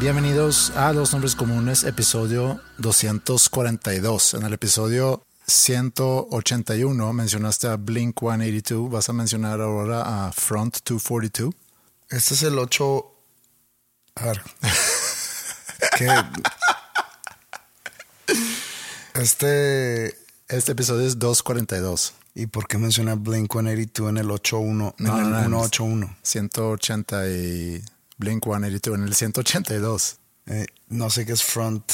Bienvenidos a Los Nombres Comunes, episodio 242. En el episodio 181 mencionaste a Blink 182. ¿Vas a mencionar ahora a Front 242? Este es el 8. A ver. ¿Qué? Este. Este episodio es 242. ¿Y por qué menciona Blink 182 en el 81? No, en el no, no, 181. 180 y Blink 182 en el 182. Eh, no sé qué es Front.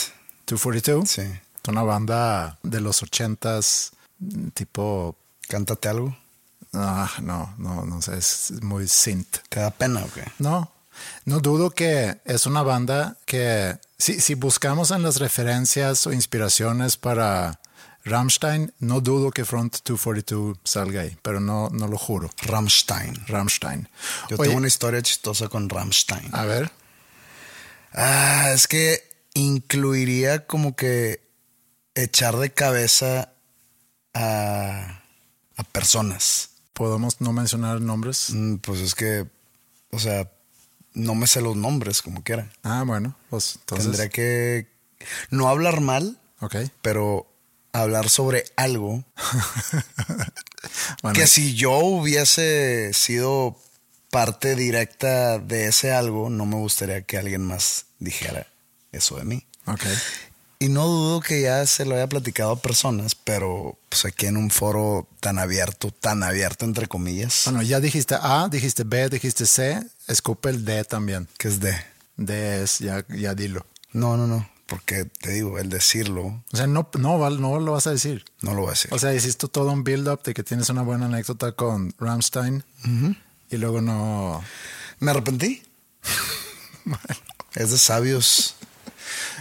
242. Sí. Es una banda de los 80s, tipo. Cántate algo. Ah, no, no, no sé, es muy synth. ¿Te da pena o qué? No, no dudo que es una banda que si, si buscamos en las referencias o inspiraciones para Rammstein, no dudo que Front 242 salga ahí, pero no, no lo juro. Rammstein. Rammstein. Yo Oye, tengo una historia chistosa con Rammstein. A ver, Ah, es que incluiría como que echar de cabeza a, a personas. ¿podemos no mencionar nombres? Mm, Pues es que, o sea, no me sé los nombres como quiera. Ah, bueno, pues entonces. Tendría que no hablar mal, Ok. pero hablar sobre algo Bueno, que si yo hubiese sido parte directa de ese algo, no me gustaría que alguien más dijera eso de mí. ok. Y no dudo que ya se lo haya platicado a personas, pero pues aquí en un foro tan abierto, tan abierto entre comillas, Bueno, ya dijiste A, dijiste B, dijiste C, escupe el D también. que es de... D es, ya, ya dilo. No, no, no, porque te digo, el decirlo O sea, no, no, no lo vas a decir. no lo voy a decir. O sea, hiciste todo un build-up de que tienes una buena anécdota con Ramstein y luego no. Me arrepentí. Es de sabios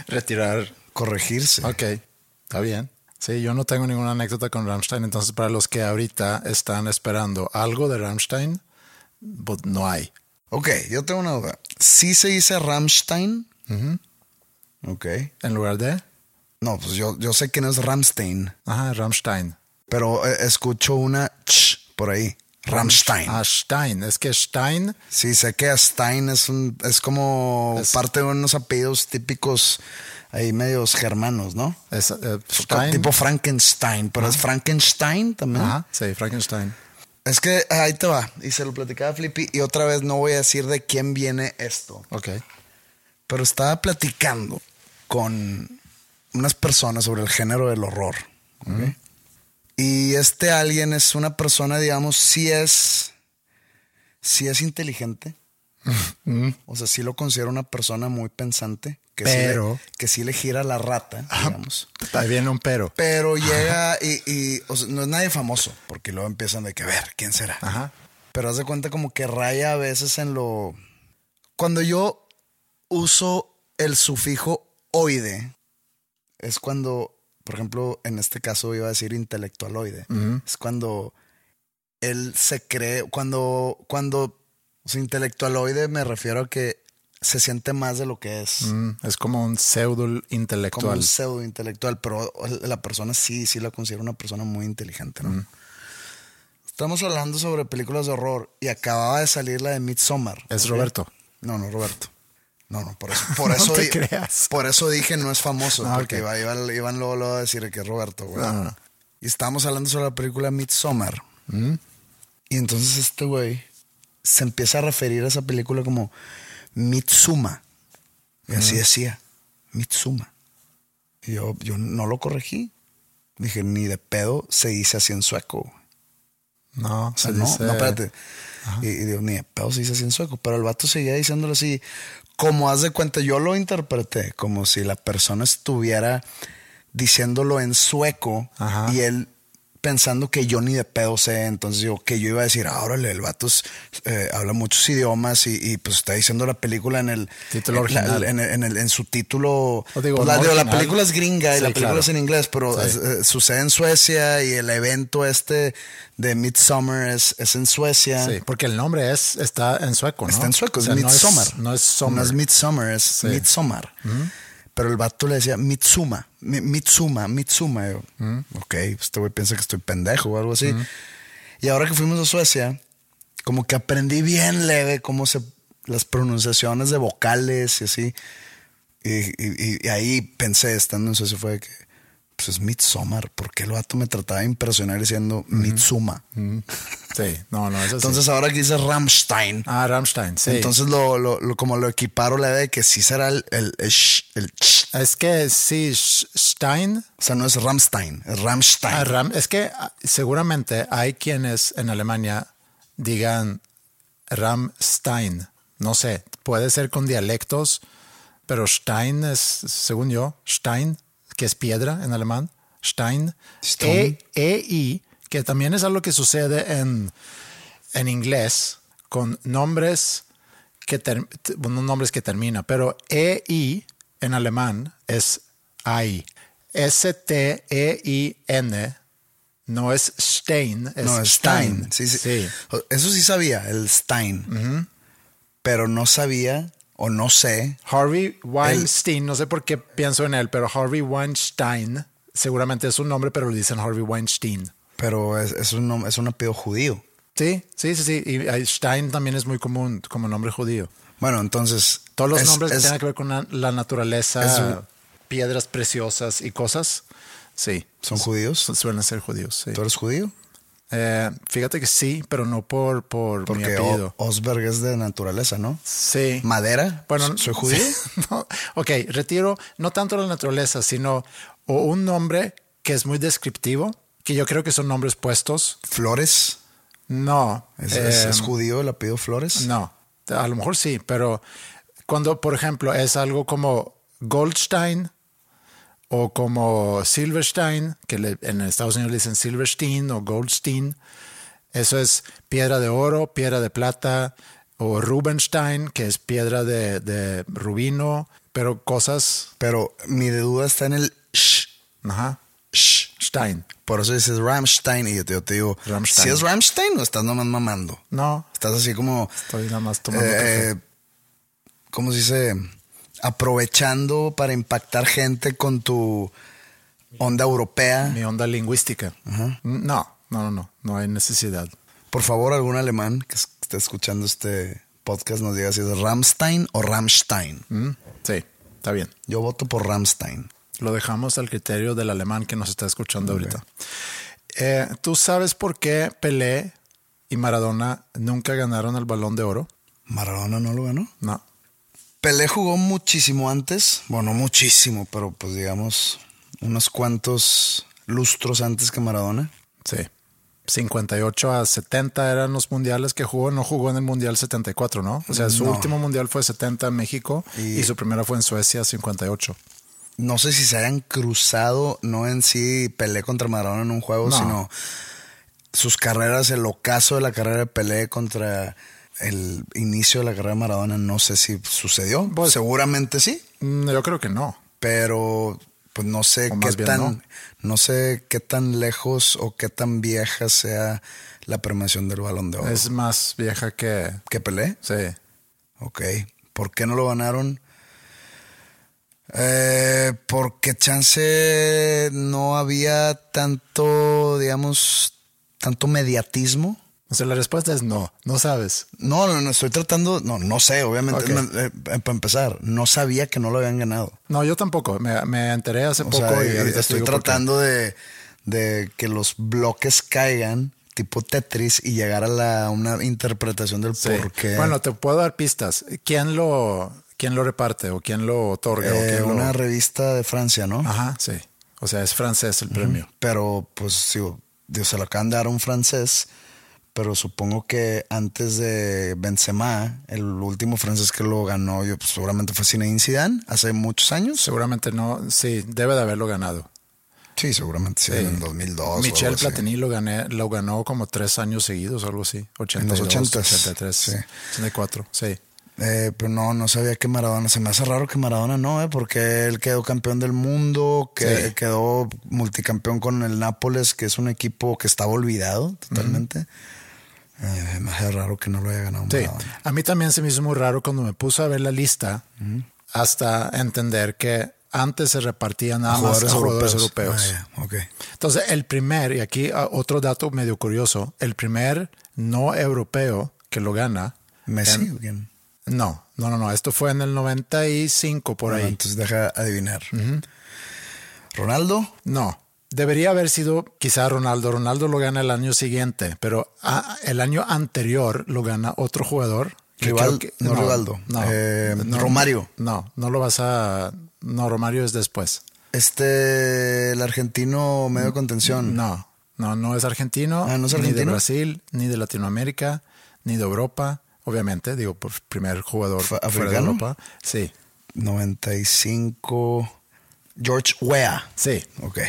Retirar. corregirse. Ok, está bien. Sí, yo no tengo ninguna anécdota con Ramstein, entonces para los que ahorita están esperando algo de Ramstein, pues no hay. Ok, yo tengo una duda. ¿Sí se dice Rammstein? Ok. En lugar de. No, pues yo, yo sé no es Ramstein, Ajá, Ramstein. pero eh, escucho una ch por ahí. Rammstein. Ah, Stein. Es que Stein. Sí, sé que Stein es un es como Es- parte de unos apellidos típicos ahí medios germanos, ¿no? Es, eh, Stein. Tipo Frankenstein, pero es Frankenstein también. Ajá, sí, Frankenstein. Es que ahí te va. Y se lo platicaba Flippy y otra vez no voy a decir de quién viene esto. Ok. Pero estaba platicando con unas personas sobre el género del horror. ¿ok? Y este alguien es una persona, digamos, sí es, sí es inteligente. O sea, sí lo considero una persona muy pensante. Que Pero- sí le, que sí le gira la rata, digamos. Ahí viene un pero. Pero llega y, y, o sea, no es nadie famoso, porque luego empiezan de que ver quién será. Ajá. Pero haz de cuenta como que raya a veces en lo. Cuando yo uso el sufijo oide, es cuando, por ejemplo, en este caso iba a decir intelectualoide. Es cuando él se cree, cuando, cuando, o sea, intelectualoide me refiero a que se siente más de lo que es. Mm, es como un pseudo Como intelectual. un pseudo intelectual, pero la persona sí, sí la considero una persona muy inteligente, ¿no? Estamos hablando sobre películas de horror y acababa de salir la de Midsommar. Es. Roberto. No, no, Roberto. No, no, por eso, por No eso, te di- creas. por eso dije no es famoso, Ah, porque ok. iba- iban, iban luego, luego a decir que es Roberto, güey. No, no. Y estábamos hablando sobre la película Midsommar. Mm. Y entonces este güey se empieza a referir a esa película como Mitsuma. Y así decía, Mitsuma. Y yo, yo no lo corregí. Dije, ni de pedo se dice así en sueco. No, O sea, se no, dice- no, espérate. Y, y digo, ni de pedo se dice así en sueco. Pero el vato seguía diciéndolo así, como haz de cuenta, yo lo interpreté como si la persona estuviera diciéndolo en sueco Ajá. y él pensando que yo ni de pedo sé, entonces digo que yo iba a decir, ah, órale, el vato es, eh, habla muchos idiomas y, y, pues está diciendo la película en el Título en, la- original. en el- en el- en su título. Digo, pues, la, digo, la película es gringa y la película claro. es en inglés, pero Sí. es- eh, sucede en Suecia y el evento este de Midsummer es, es en Suecia. Sí, porque el nombre es está en sueco, ¿no? Está en sueco, O es no Midsommar. No es summer. No es Midsummer, es Sí. Midsommar. Pero el vato le decía Mitsuma, Mi- Mitsuma, Mitsuma. Yo, ok, pues este güey piensa que estoy pendejo o algo así. Y ahora que fuimos a Suecia, como que aprendí bien leve cómo se las pronunciaciones de vocales y así. Y, y- y ahí pensé, estando en Suecia, fue que pues es Midsommar. ¿Por qué el vato me trataba de impresionar diciendo Mitsuma? Sí, no. Entonces ahora que dice Rammstein. ah, Rammstein, sí. Entonces lo, lo, lo- como lo equiparo la idea de que sí será el, el, el, el es que sí, Stein, O sea, no es Rammstein, es Rammstein. ah, Ram- es que ah, seguramente hay quienes en Alemania digan Ramstein. No sé, puede ser con dialectos, pero Stein es, según yo, Stein, que es piedra en alemán, Stein. Stone. E, E-I, que también es algo que sucede en, en inglés con nombres que ter- bueno, no nombres que termina, pero EI en alemán es I. S-T-E-I-N no es Stein, es, no, es Stein. Stein. Sí, sí. Eso sí sabía, el Stein. Pero no sabía o no sé. Harvey Weinstein, no sé por qué pienso en él, pero Harvey Weinstein seguramente es un nombre, pero le dicen Harvey Weinstein. Pero es, es un, es un apellido judío. Sí, sí, sí, sí. Y ahí Stein también es muy común como nombre judío. Bueno, entonces. Todos los es- nombres que tengan que ver con la, la naturaleza, es- piedras preciosas y cosas, sí. ¿Son judíos? Su- Suelen ser judíos, sí. ¿Tú eres judío? Eh, fíjate que sí, pero no por, por mi apellido. Osberg es de naturaleza, ¿no? sí. ¿Madera? Bueno, ¿Soy judío? No, ok, retiro no tanto la naturaleza, sino o un nombre que es muy descriptivo, que yo creo que son nombres puestos. ¿Flores? No. ¿Es, eh, es judío el apellido Flores? No, a lo mejor sí, pero cuando, por ejemplo, es algo como Goldstein o como Silverstein, que le- en Estados Unidos le dicen Silverstein o Goldstein, eso es piedra de oro, piedra de plata, o Rubenstein, que es piedra de, de rubino, pero cosas, Pero mi duda está en el sh. ajá, sh. Stein. Por eso dices Rammstein y yo te, yo te digo, Rammstein. ¿si es Rammstein o estás nomás mamando? No, Estás así como, estoy nada más tomando eh, café. eh, ¿cómo se dice? Aprovechando para impactar gente con tu onda europea. Mi onda lingüística. No, no, no, no, no hay necesidad. Por favor, algún alemán que es- esté escuchando este podcast nos diga si es Rammstein o Rammstein. Mm, Sí, está bien. Yo voto por Rammstein. Lo dejamos al criterio del alemán que nos está escuchando ahorita. Eh, ¿Tú sabes por qué Pelé y Maradona nunca ganaron el balón de oro? Maradona no lo ganó. No. Pelé jugó muchísimo antes, bueno, no muchísimo, pero pues digamos unos cuantos lustros antes que Maradona. Sí. 58 a 70 eran los mundiales que jugó. No jugó en el mundial 74, ¿no? O sea, su No. último mundial fue 70 en México y, Y- su primera fue en Suecia 58. No sé si se hayan cruzado, no en sí Pelé contra Maradona en un juego, No. sino sus carreras, el ocaso de la carrera de Pelé contra el inicio de la carrera de Maradona, no sé si sucedió. Pues- Seguramente sí, Mm, Yo creo que no. pero pues no sé O qué tan, no. no. sé qué tan lejos o qué tan vieja sea la premiación del Balón de Oro. Es más vieja que... ¿Que Pelé? Sí. Ok. ¿Por qué no lo ganaron? Eh, porque chance no había tanto, digamos, tanto mediatismo. O sea, la respuesta es no, no sabes. No, no, no, estoy tratando, no, no sé, obviamente, me- eh, para empezar, no sabía que no lo habían ganado. No, yo tampoco. Me, me enteré hace O poco sea, y estoy tratando de, de que los bloques caigan, tipo Tetris, y llegar a la, una interpretación del Sí. por qué. Bueno, te puedo dar pistas. ¿Quién lo, quién lo reparte o quién lo otorga? o Eh, quién lo- una revista de Francia, ¿no? Ajá, sí. O sea, es francés el premio. Pero, pues, Dios se lo acaban de dar a un francés, pero supongo que antes de Benzema, el último francés que lo ganó, yo, pues, seguramente fue Zinedine Zidane, hace muchos años. Seguramente no. Sí, debe de haberlo ganado. Sí, seguramente sí, Sí. en 2002. o Michel. Platini lo, gané, lo ganó como tres años seguidos o algo así. 82, 80s. 83, Sí. 84, sí. Eh, pero no, no sabía que Maradona, se me hace raro que Maradona no, eh, porque él quedó campeón del mundo, que Sí. quedó multicampeón con el Nápoles, que es un equipo que estaba olvidado totalmente. Eh, me hace raro que no lo haya ganado Sí, a mí también se me hizo muy raro cuando me puse a ver la lista hasta entender que antes se repartían a jugadores europeos. Ah, ya, ok. Entonces, el primer, y aquí ah, otro dato medio curioso, el primer no europeo que lo gana. Messi, en-. No, no, no, no, esto fue en el 95 por Bueno, ahí. Entonces deja adivinar. Ronaldo, No, debería haber sido quizá Ronaldo. Ronaldo lo gana el año siguiente, pero ah, el año anterior lo gana otro jugador. Rival- creo no Rivaldo, eh, Romario. No, no lo vas a. No, Romario es después. este, el argentino medio de contención. No, no, no es argentino, Ah, ¿no es ni de argentino? Brasil, ni de Latinoamérica, ni de Europa. Obviamente, digo, por primer jugador ¿Fue fuera de africano? Europa. Sí, 95. George Weah. sí. Ok.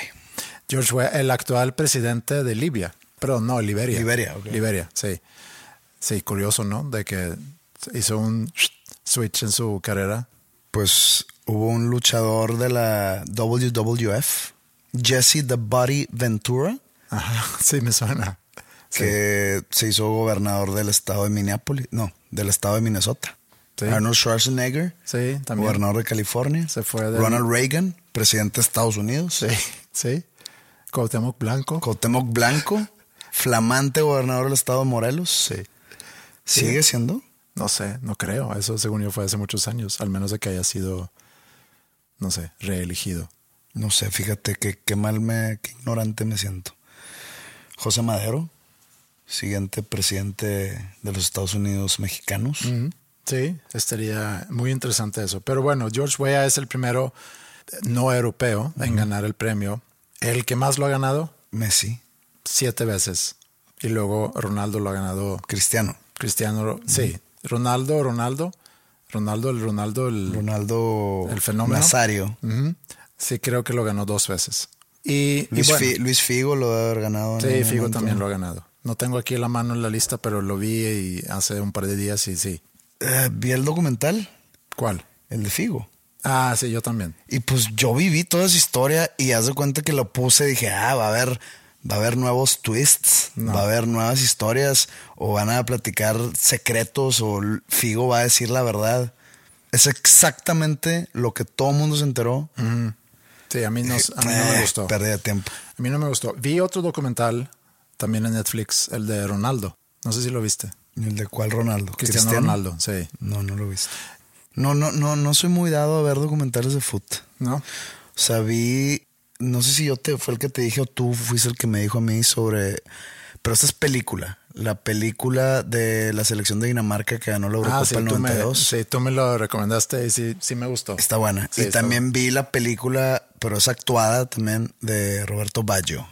George Weah, el actual presidente de Libia. Perdón, no, Liberia. Liberia, ok. Liberia, sí. Sí, curioso, ¿no? De que hizo un switch en su carrera. Pues hubo un luchador de la WWF, Jesse the Body Ventura, Ajá, sí, me suena. Sí. que se hizo gobernador del estado de Minneapolis, no, del estado de Minnesota. Sí. Arnold Schwarzenegger, Sí, también. gobernador de California. Se fue del- Ronald Reagan, presidente de Estados Unidos. Sí, sí. Cuauhtémoc Blanco. Cuauhtémoc Blanco, flamante gobernador del estado de Morelos. Sí. ¿Sigue siendo? No sé, no creo. Eso según yo fue hace muchos años, al menos de que haya sido, no sé, reelegido. No sé, fíjate que qué mal me, qué ignorante me siento. José Madero, siguiente presidente de los Estados Unidos mexicanos. Sí, estaría muy interesante eso. Pero bueno, George Weah es el primero no europeo en ganar el premio. El que más lo ha ganado, Messi, siete veces. Y luego Ronaldo lo ha ganado. Cristiano, Cristiano, sí. Ronaldo, Ronaldo. Ronaldo, el Ronaldo, el, Ronaldo el fenómeno. Nazario. Sí, creo que lo ganó dos veces. Y, y Luis, bueno, Luis Figo lo debe haber ganado. sí, Figo momento. también lo ha ganado. No tengo aquí la mano en la lista, pero lo vi y hace un par de días y sí. Eh, vi el documental, ¿Cuál? el de Figo. Ah, sí, yo también. Y pues yo viví toda esa historia y haz de cuenta que lo puse y dije, ah, va a haber, va a haber nuevos twists, No. va a haber nuevas historias, o van a platicar secretos, o Figo va a decir la verdad. Es exactamente lo que todo el mundo se enteró. Sí, a mí no, a mí no Eh, me gustó. Pérdida de tiempo. A mí no me gustó. Vi otro documental también en Netflix, el de Ronaldo. No sé si lo viste. ¿El de cuál Ronaldo? Cristiano, Ronaldo, sí. No, no lo he visto. No, no, no, no soy muy dado a ver documentales de fútbol. ¿No? O sea, vi, no sé si yo te fue el que te dije o tú fuiste el que me dijo a mí sobre, pero esta es película, la película de la selección de Dinamarca que ganó la Eurocopa Ah, sí el tú, me, 92. sí, tú me lo recomendaste y sí, sí me gustó. Está buena. Sí, y está también vi la película, pero es actuada también de Roberto Baggio.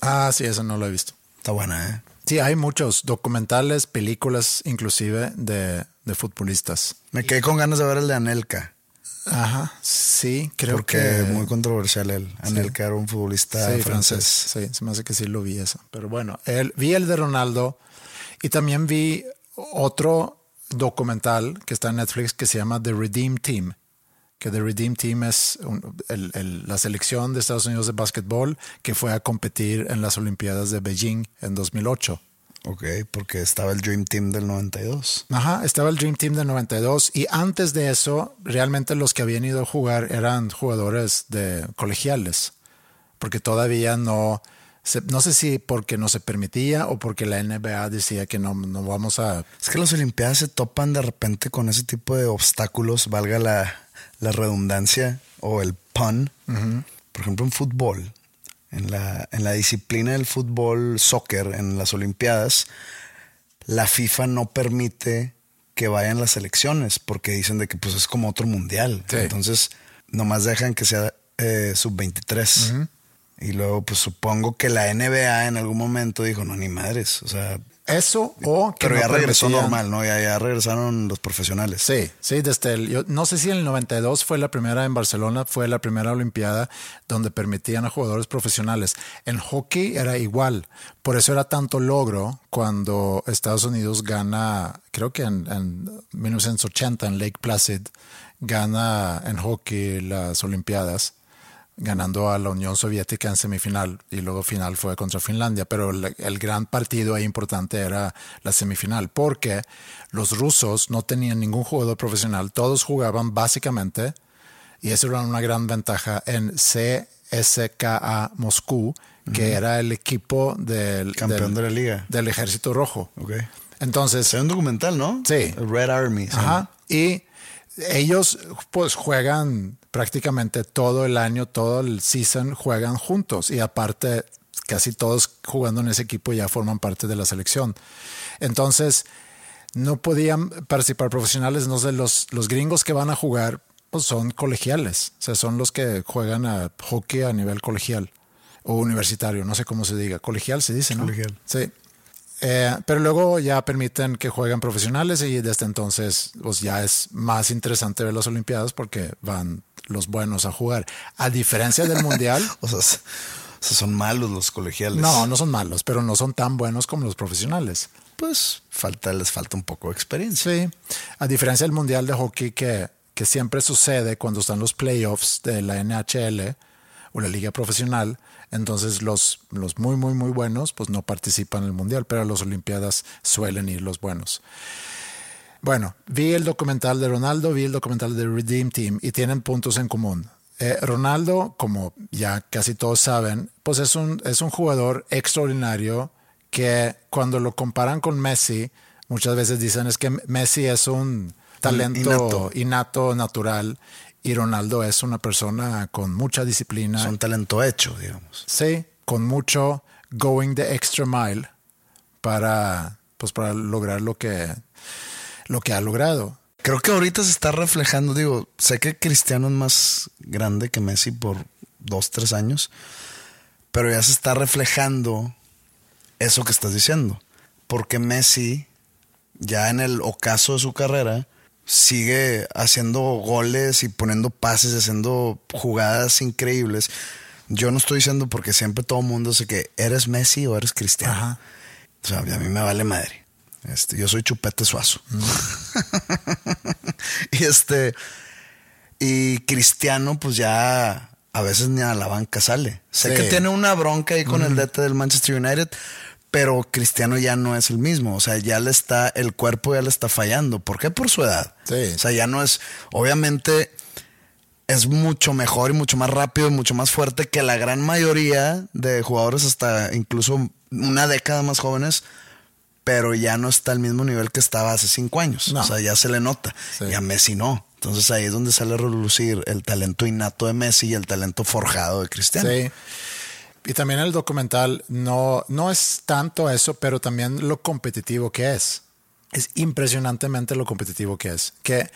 Ah, sí, eso no lo he visto. Está buena, ¿eh? Sí, hay muchos documentales, películas inclusive de, de futbolistas. Me quedé con ganas de ver el de Anelka, Ajá, sí, creo porque que... muy controversial él. Anelka era un futbolista Sí, francés. francés. Sí, se me hace que sí lo vi eso. Pero bueno, el, vi el de Ronaldo y también vi otro documental que está en Netflix que se llama The Redeem Team. Que The Redeem Team es un- el- el- la selección de Estados Unidos de básquetbol que fue a competir en las Olimpiadas de Beijing en 2008. Ok, porque estaba el Dream Team del 92. Ajá, estaba el Dream Team del 92 y antes de eso, realmente los que habían ido a jugar eran jugadores de colegiales, porque todavía no, no sé si porque no se permitía o porque la NBA decía que no, no vamos a... Es que las Olimpiadas se topan de repente con ese tipo de obstáculos, valga la, la redundancia o el pun. Por ejemplo, en fútbol, en la, en la disciplina del fútbol, soccer, en las Olimpiadas, la FIFA no permite que vayan las selecciones porque dicen de que pues es como otro mundial. Sí. Entonces, nomás dejan que sea eh, sub-23. Y luego, pues supongo que la NBA en algún momento dijo, no, ni madres. O sea, Eso o que pero no ya regresó permitían- normal, ¿no? Ya, ya regresaron los profesionales. Sí, sí, desde el, yo no sé si en el 92 fue la primera en Barcelona, fue la primera Olimpiada donde permitían a jugadores profesionales. En hockey era igual, por eso era tanto logro cuando Estados Unidos gana, creo que en, en 1980 en Lake Placid, gana en hockey las Olimpiadas ganando a la Unión Soviética en semifinal y luego final fue contra Finlandia, pero el, el gran partido ahí importante era la semifinal porque los rusos no tenían ningún jugador profesional, todos jugaban básicamente y eso era una gran ventaja en CSKA Moscú, que era el equipo del Campeón de la liga. del Ejército Rojo. Ok. Entonces, Es un documental, ¿no? Sí. Red Army. Ajá. Y ellos pues juegan prácticamente todo el año, todo el season juegan juntos y aparte casi todos jugando en ese equipo ya forman parte de la selección. Entonces no podían participar profesionales, no sé, los, los gringos que van a jugar pues son colegiales, o sea, son los que juegan a hockey a nivel colegial o universitario, no sé cómo se diga, colegial se dice, ¿no? Colegial. Sí. Eh, pero luego ya permiten que jueguen profesionales y desde entonces pues ya es más interesante ver las Olimpiadas porque van los buenos a jugar. A diferencia del Mundial, O sea, s- o sea, son malos los colegiales. no, no son malos, pero no son tan buenos como los profesionales. Pues falta, les falta un poco de experiencia. Sí, a diferencia del Mundial de Hockey que, que siempre sucede cuando están los playoffs de la NHL o la liga profesional, entonces los, los muy, muy, muy buenos pues no participan en el Mundial, pero a las Olimpiadas suelen ir los buenos. Bueno, vi el documental de Ronaldo, vi el documental de Redeem Team y tienen puntos en común. Eh, Ronaldo, como ya casi todos saben, pues es un, es un jugador extraordinario que cuando lo comparan con Messi, muchas veces dicen es que Messi es un talento Innato. innato, natural, y Ronaldo es una persona con mucha disciplina. Son talento hecho, digamos. Sí, con mucho going the extra mile para, pues para lograr lo que, lo que ha logrado. Creo que ahorita se está reflejando, digo, sé que Cristiano es más grande que Messi por dos, tres años, pero ya se está reflejando eso que estás diciendo. Porque Messi, ya en el ocaso de su carrera, sigue haciendo goles y poniendo pases, haciendo jugadas increíbles. Yo no estoy diciendo porque siempre todo el mundo dice que eres Messi o eres Cristiano. Ajá. O sea, a mí me vale madre. Este, yo soy chupete suazo. y este. Y Cristiano, pues ya a veces ni a la banca sale. Sé Sí. que tiene una bronca ahí con el DT del Manchester United, pero Cristiano ya no es el mismo. O sea, ya le está, el cuerpo ya le está fallando. ¿Por qué? Por su edad. Sí. O sea, ya no es. Obviamente es mucho mejor y mucho más rápido y mucho más fuerte que la gran mayoría de jugadores, hasta incluso una década más jóvenes, pero ya no está al mismo nivel que estaba hace cinco años. No. O sea, ya se le nota. Sí. Y a Messi no. Entonces ahí es donde sale a relucir el talento innato de Messi y el talento forjado de Cristiano. Sí. Y también el documental no, no es tanto eso, pero también lo competitivo que es. Es impresionantemente lo competitivo que es. Que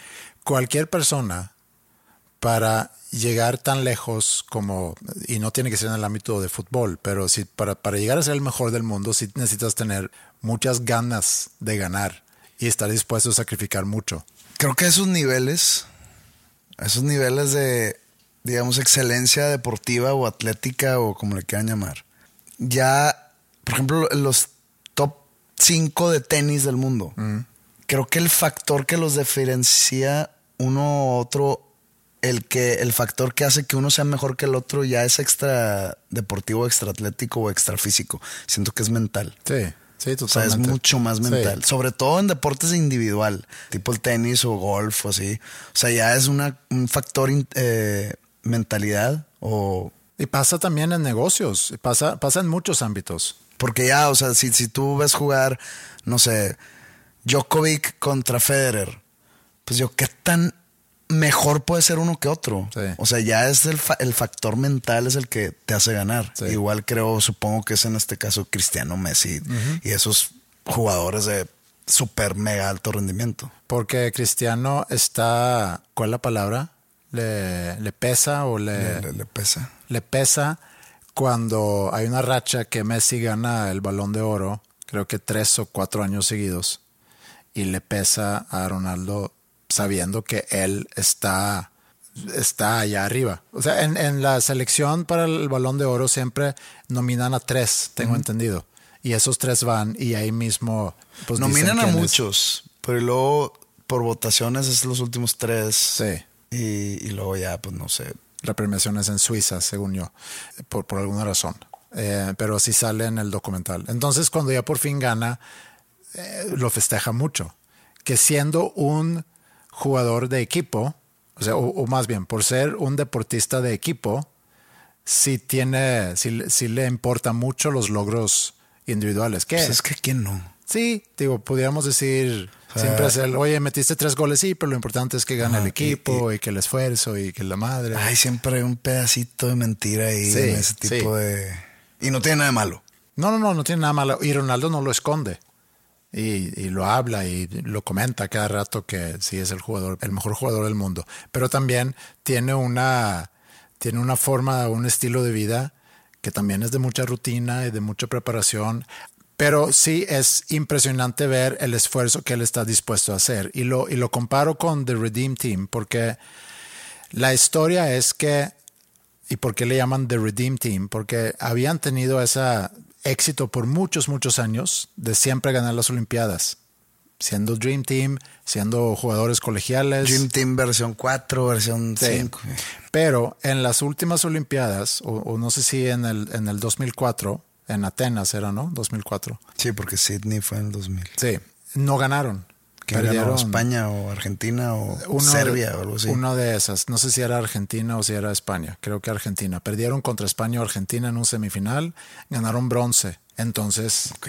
cualquier persona para llegar tan lejos como, y no tiene que ser en el ámbito de fútbol, pero si para, para llegar a ser el mejor del mundo, sí necesitas tener muchas ganas de ganar y estar dispuesto a sacrificar mucho. Creo que esos niveles, esos niveles de, digamos, excelencia deportiva o atlética o como le quieran llamar, ya, por ejemplo, los top 5 de tenis del mundo, creo que el factor que los diferencia uno u otro, el que, el factor que hace que uno sea mejor que el otro ya es extra deportivo, extra atlético o extra físico. Siento que es mental. Sí, sí, O sea, es totalmente. mucho más Sí. mental. Sobre todo en deportes individual, tipo el tenis o golf o así. O sea, ya es una, un factor eh, mentalidad o Y pasa también en negocios, pasa, pasa en muchos ámbitos. Porque ya, o sea, si, si tú ves jugar, no sé, Djokovic contra Federer, pues yo, ¿qué tan mejor puede ser uno que otro? Sí. O sea, ya es el, fa- el factor mental es el que te hace ganar. Sí. Igual creo, supongo que es en este caso Cristiano Messi y esos jugadores de súper mega alto rendimiento. Porque Cristiano está, ¿cuál es la palabra? Le, le pesa o le, Le, pesa. le pesa cuando hay una racha que Messi gana el balón de oro, creo que tres o cuatro años seguidos, y le pesa a Ronaldo sabiendo que él está, está allá arriba. O sea, en, en la selección para el balón de oro siempre nominan a tres, tengo entendido. Y esos tres van y ahí mismo... Pues, Nominan a es. muchos, pero luego por votaciones es los últimos tres. Sí. Y, y luego ya, pues no sé. La premiación es en Suiza, según yo, por, por alguna razón. Eh, pero sí sale en el documental. Entonces, cuando ya por fin gana, eh, lo festeja mucho. Que siendo un jugador de equipo, o sea, o, o más bien, por ser un deportista de equipo, sí tiene, sí, sí le importa mucho los logros individuales. Que Pues es que quién no. sí, digo, podríamos decir siempre es el, oye, metiste tres goles, sí, pero lo importante es que gane el y- equipo y, que el esfuerzo y que la madre. Ay, siempre hay un pedacito de mentira ahí Sí, en ese tipo sí. de. Y no tiene nada de malo. No, no, no, no tiene nada malo. Y Ronaldo no lo esconde. Y, y lo habla y lo comenta cada rato que sí es el jugador, el mejor jugador del mundo. Pero también tiene una, tiene una forma, un estilo de vida que también es de mucha rutina y de mucha preparación. Pero sí es impresionante ver el esfuerzo que él está dispuesto a hacer. Y lo, y lo comparo con The Redeem Team, porque la historia es que ¿Y por qué le llaman The Redeem Team? Porque habían tenido ese éxito por muchos, muchos años de siempre ganar las Olimpiadas. Siendo Dream Team, siendo jugadores colegiales. Dream Team versión 4, versión Sí. 5. Pero en las últimas Olimpiadas, o, o no sé si en el, en el 2004, en Atenas era, ¿no? 2004. Sí, porque Sydney fue en el 2000. Sí, no ganaron. ¿Quién ganó? ¿España o Argentina o Uno Serbia de- o algo así? Una de esas. No sé si era Argentina o si era España. Creo que Argentina. Perdieron contra España o Argentina en un semifinal. Ganaron bronce. Entonces, Ok,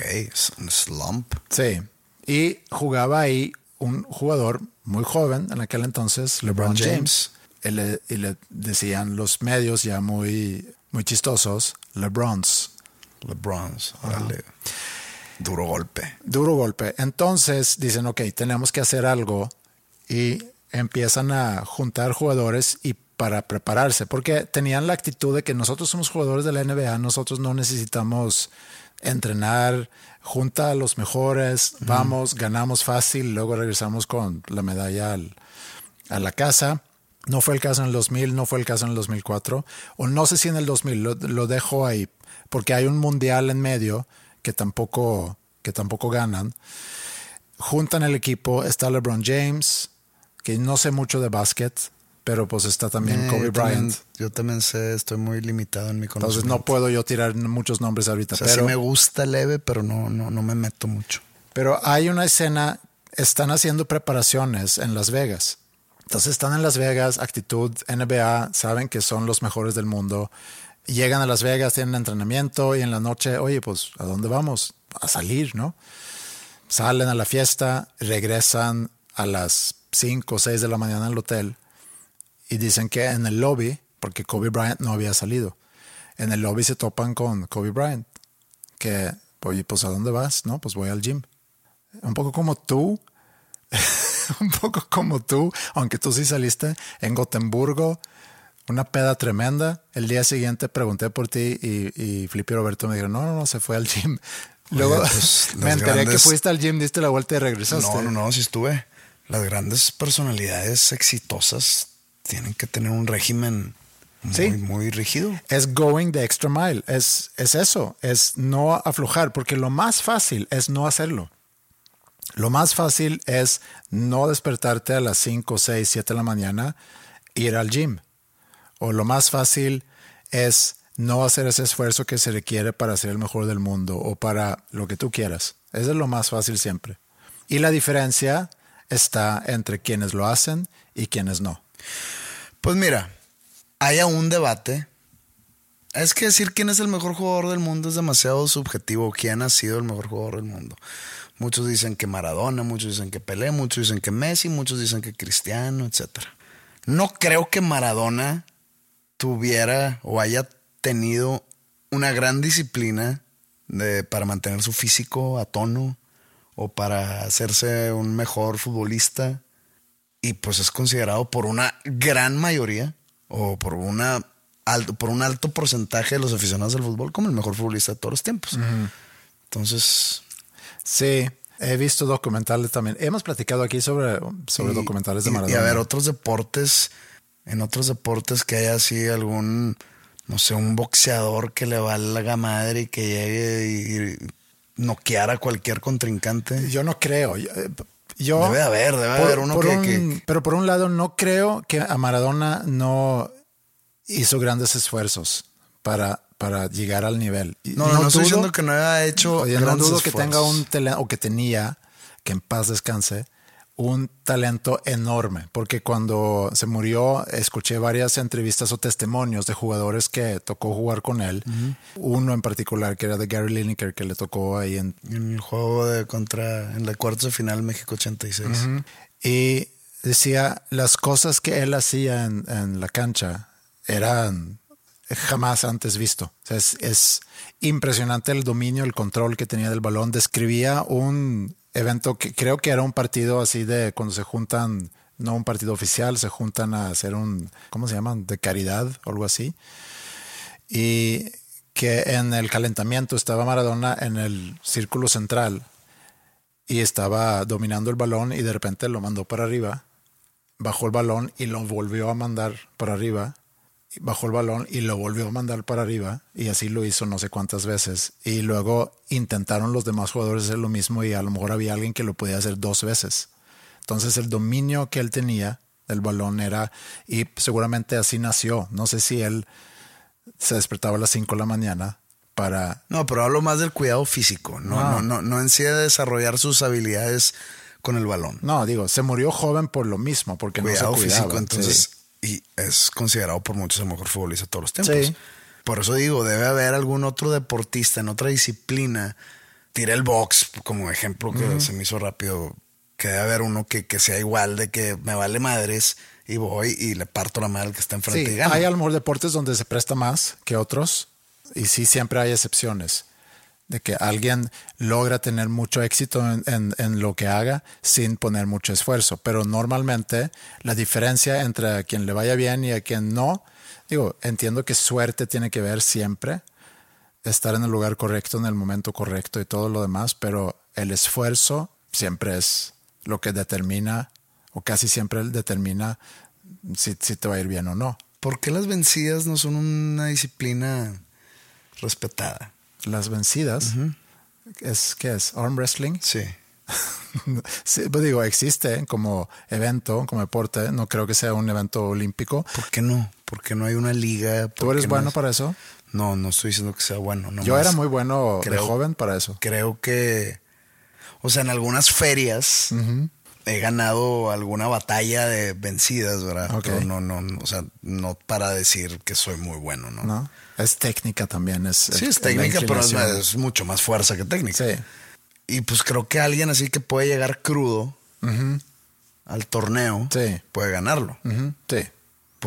un slump. sí. Y jugaba ahí un jugador muy joven en aquel entonces, LeBron, LeBron James. Y le, y le decían los medios ya muy, muy chistosos, LeBrons. LeBrons. Órale. Duro golpe. Duro golpe. Entonces dicen, ok, tenemos que hacer algo y empiezan a juntar jugadores y para prepararse, porque tenían la actitud de que nosotros somos jugadores de la NBA, nosotros no necesitamos entrenar, junta a los mejores, vamos, ganamos fácil, luego regresamos con la medalla al- a la casa. No fue el caso en el 2000, no fue el caso en el 2004, o no sé si en el 2000, lo, lo dejo ahí, porque hay un mundial en medio que tampoco, que tampoco ganan. Juntan el equipo, está LeBron James, que no sé mucho de básquet, pero pues está también Eh, Kobe también- Bryant. yo también sé, estoy muy limitado en mi Entonces conocimiento. no puedo yo tirar muchos nombres ahorita, O sea, pero, sí me gusta leve, pero no, no, no me meto mucho. pero hay una escena, están haciendo preparaciones en Las Vegas. Entonces están en Las Vegas, actitud NBA, saben que son los mejores del mundo. Llegan a Las Vegas, tienen entrenamiento y en la noche, oye, pues, ¿a dónde vamos? A salir, ¿no? Salen a la fiesta, regresan a las 5 o 6 de la mañana al hotel y dicen que en el lobby, porque Kobe Bryant no había salido, en el lobby se topan con Kobe Bryant, que, oye, pues ¿a dónde vas? No, pues voy al gym. Un poco como tú, un poco como tú, aunque tú sí saliste en Gotemburgo, una peda tremenda. El día siguiente pregunté por ti y, y Roberto me dijo, no, no, no, se fue al gym. Luego pues, me enteré que fuiste al gym, diste la vuelta y regresaste. No, no, no, si estuve. Las grandes personalidades exitosas tienen que tener un régimen muy, Sí. muy rígido. es going the extra mile, es, es eso, es no aflojar, porque lo más fácil es no hacerlo. Lo más fácil es no despertarte a las 5, 6, 7 de la mañana, ir al gym. O lo más fácil es no hacer ese esfuerzo que se requiere para ser el mejor del mundo o para lo que tú quieras. Eso es lo más fácil siempre. Y la diferencia está entre quienes lo hacen y quienes no. Pues mira, hay un debate Es que decir quién es el mejor jugador del mundo es demasiado subjetivo. ¿Quién ha sido el mejor jugador del mundo? Muchos dicen que Maradona, muchos dicen que Pelé, muchos dicen que Messi, muchos dicen que Cristiano, etc. No creo que Maradona tuviera o haya tenido una gran disciplina de, para mantener su físico a tono o para hacerse un mejor futbolista. Y pues es considerado por una gran mayoría o por una alto, por un alto porcentaje de los aficionados del fútbol como el mejor futbolista de todos los tiempos. Entonces, Sí, he visto documentales también. Hemos platicado aquí sobre, sobre y- documentales de Maradona. Y a ver, otros deportes, en otros deportes que haya así algún, no sé, un boxeador que le valga madre y que llegue y noquear a cualquier contrincante. Yo no creo. Yo, eh, Debe haber, debe haber uno que- un- que- Pero por un lado, no creo que a Maradona no hizo grandes esfuerzos para, para llegar al nivel. No, no, no estoy dudo- diciendo que no haya hecho Oye, no dudo que tenga un talento, o que tenía, que en paz descanse, un talento enorme. Porque cuando se murió, escuché varias entrevistas o testimonios de jugadores que tocó jugar con él. Uno en particular, que era de Gary Lineker, que le tocó ahí en En el juego de contra, en la cuartos de final México 86. Y decía, las cosas que él hacía en, en la cancha eran jamás antes visto. O sea, es, es impresionante el dominio, el control que tenía del balón. Describía un evento que creo que era un partido así de cuando se juntan, no un partido oficial, se juntan a hacer un, ¿cómo se llaman? De caridad o algo así. Y que en el calentamiento estaba Maradona en el círculo central y estaba dominando el balón y de repente lo mandó para arriba, bajó el balón y lo volvió a mandar para arriba, bajó el balón y lo volvió a mandar para arriba y así lo hizo no sé cuántas veces y luego intentaron los demás jugadores hacer lo mismo y a lo mejor había alguien que lo podía hacer dos veces. Entonces el dominio que él tenía del balón era y seguramente así nació. No sé si él se despertaba a las 5 de la mañana para No, pero hablo más del cuidado físico, no, Ah. no, no, no en sí de desarrollar sus habilidades con el balón. No, digo, se murió joven por lo mismo, porque cuidado no se cuidaba. físico, entonces, sí. Y es considerado por muchos el mejor futbolista de todos los tiempos. Sí. Por eso digo, debe haber algún otro deportista en otra disciplina. Tiré el box como ejemplo que se me hizo rápido. Que debe haber uno que, que sea igual de que me vale madres y voy y le parto la madre al que está enfrente Sí, y gana. hay a lo mejor deportes donde se presta más que otros y sí siempre hay excepciones de que alguien logra tener mucho éxito en, en- lo que haga sin poner mucho esfuerzo. Pero normalmente la diferencia entre a quien le vaya bien y a quien no, digo, entiendo que suerte tiene que ver siempre, estar en el lugar correcto, en el momento correcto y todo lo demás, pero el esfuerzo siempre es lo que determina, o casi siempre determina si, si te va a ir bien o no. ¿Por qué las vencidas no son una disciplina respetada? Las vencidas, es, ¿qué es? ¿Arm wrestling? Sí. Sí, pues digo, existe como evento, como deporte, no creo que sea un evento olímpico. ¿Por qué no? ¿Por qué no hay una liga? ¿Tú ¿Por eres no bueno es- para eso? No, no estoy diciendo que sea bueno. Yo era muy bueno de joven para eso. Creo que, o sea, en algunas ferias he ganado alguna batalla de vencidas, ¿verdad? Pero no, no, no, o sea, no para decir que soy muy bueno, ¿no? ¿No? Es técnica también. Es, Sí, es técnica, pero es, mucho más fuerza que técnica. Sí. Y pues creo que alguien así que puede llegar crudo al torneo Sí. puede ganarlo. Sí.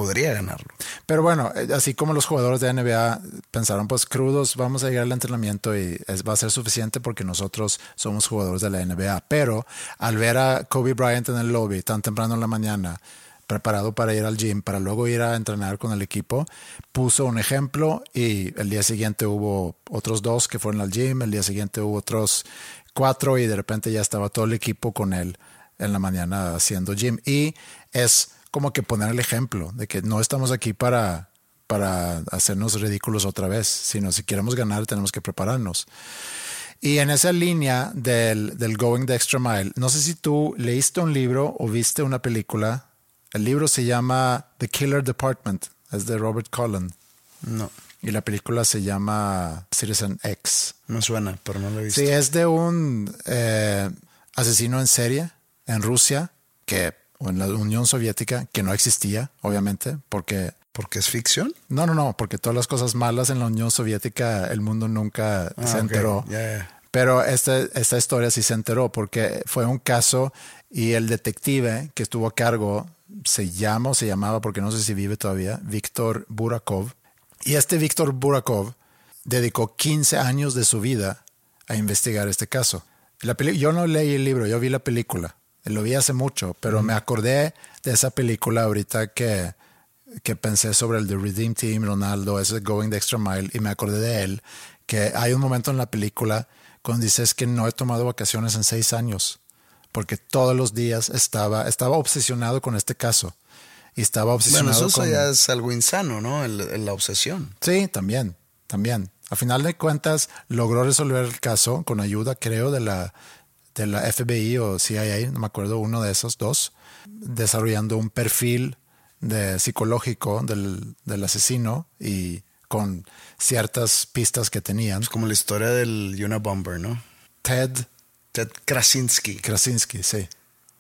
Podría ganarlo. Pero bueno, eh, así como los jugadores de NBA pensaron, pues crudos, vamos a llegar al entrenamiento y va a ser suficiente porque nosotros somos jugadores de la NBA. Pero al ver a Kobe Bryant en el lobby tan temprano en la mañana, preparado para ir al gym, para luego ir a entrenar con el equipo, puso un ejemplo y el día siguiente hubo otros dos que fueron al gym, el día siguiente hubo otros cuatro y de repente ya estaba todo el equipo con él en la mañana haciendo gym. Y es como que poner el ejemplo de que no estamos aquí para, para hacernos ridículos otra vez, sino si queremos ganar tenemos que prepararnos. Y en esa línea del, del Going the Extra Mile, no sé si tú leíste un libro o viste una película. El libro se llama The Killer Department, es de Robert Cullen. No, Y la película se llama Citizen X. no suena, pero no lo he visto. Sí, es de un eh, asesino en serie en Rusia, que, o en la Unión Soviética, que no existía, obviamente, porque ¿Porque es ficción? No, no, no, porque todas las cosas malas en la Unión Soviética, el mundo nunca Ah, se enteró. Pero esta, esta historia sí se enteró porque fue un caso y el detective que estuvo a cargo se llama o se llamaba, porque no sé si vive todavía, Víctor Burakov. Y este Víctor Burakov dedicó 15 años de su vida a investigar este caso. La yo no leí el libro, yo vi la película. Lo vi hace mucho, pero me acordé de esa película ahorita que, que pensé sobre el The Redeem Team, Ronaldo, ese Going the Extra Mile, y me acordé de él, que hay un momento en la película cuando dices que no he tomado vacaciones en seis años, porque todos los días estaba, estaba obsesionado con este caso. Y estaba Bueno, obsesionado eso, eso con... ya es algo insano, ¿no? El- el- la obsesión. Sí, también, también. A final de cuentas, logró resolver el caso con ayuda, creo, de la, de la FBI o CIA, no me acuerdo, uno de esos dos, desarrollando un perfil de psicológico del, del asesino y con ciertas pistas que tenían. Es como la historia del Unabomber, ¿no? Ted Ted Krasinski. Krasinski, sí.